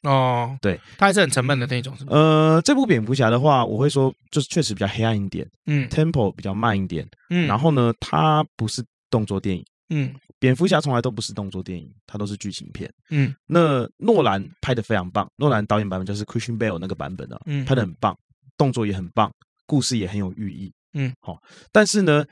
哦，对，它还是很沉闷的那种，是吗？呃，这部蝙蝠侠的话，我会说就是确实比较黑暗一点，嗯，tempo 比较慢一点，嗯，然后呢，它不是动作电影，嗯，蝙蝠侠从来都不是动作电影，它都是剧情片，嗯，那诺兰拍的非常棒，诺兰导演版本就是 Christian Bale 那个版本的，嗯，拍的很棒，动作也很棒。故事也很有寓意，嗯，好，但是呢，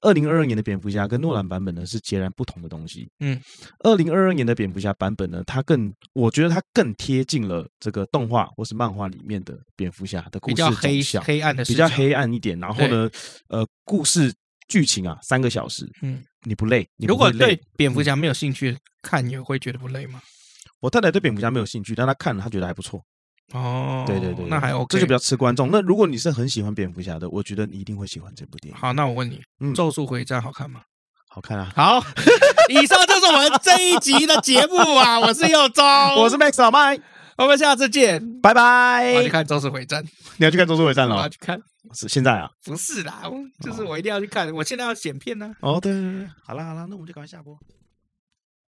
二零二二年的蝙蝠侠跟诺兰版本呢是截然不同的东西，嗯，二零二二年的蝙蝠侠版本呢，它更，我觉得它更贴近了这个动画或是漫画里面的蝙蝠侠的故事走向，黑暗的，比较黑暗一点，然后呢，呃，故事剧情啊，三个小时，嗯，你不累？你不累？如果对蝙蝠侠没有兴趣看，你会觉得不累吗？我太太对蝙蝠侠没有兴趣，但她看了，她觉得还不错。哦，对对对，那还 OK，这就比较吃观众。那如果你是很喜欢蝙蝠侠的，我觉得你一定会喜欢这部电影。好，那我问你，嗯，《咒术回战》好看吗？好看啊。好，以上就是我们这一集的节目啊。我是佑宗，我是 Max 老麦，我们下次见，拜拜。我要去看《周氏回战》，你要去看《周氏回战》了？我要去看，是现在啊？不是啦，就是我一定要去看，我现在要剪片呢。哦，对对对，好啦好啦，那我们就赶快下播。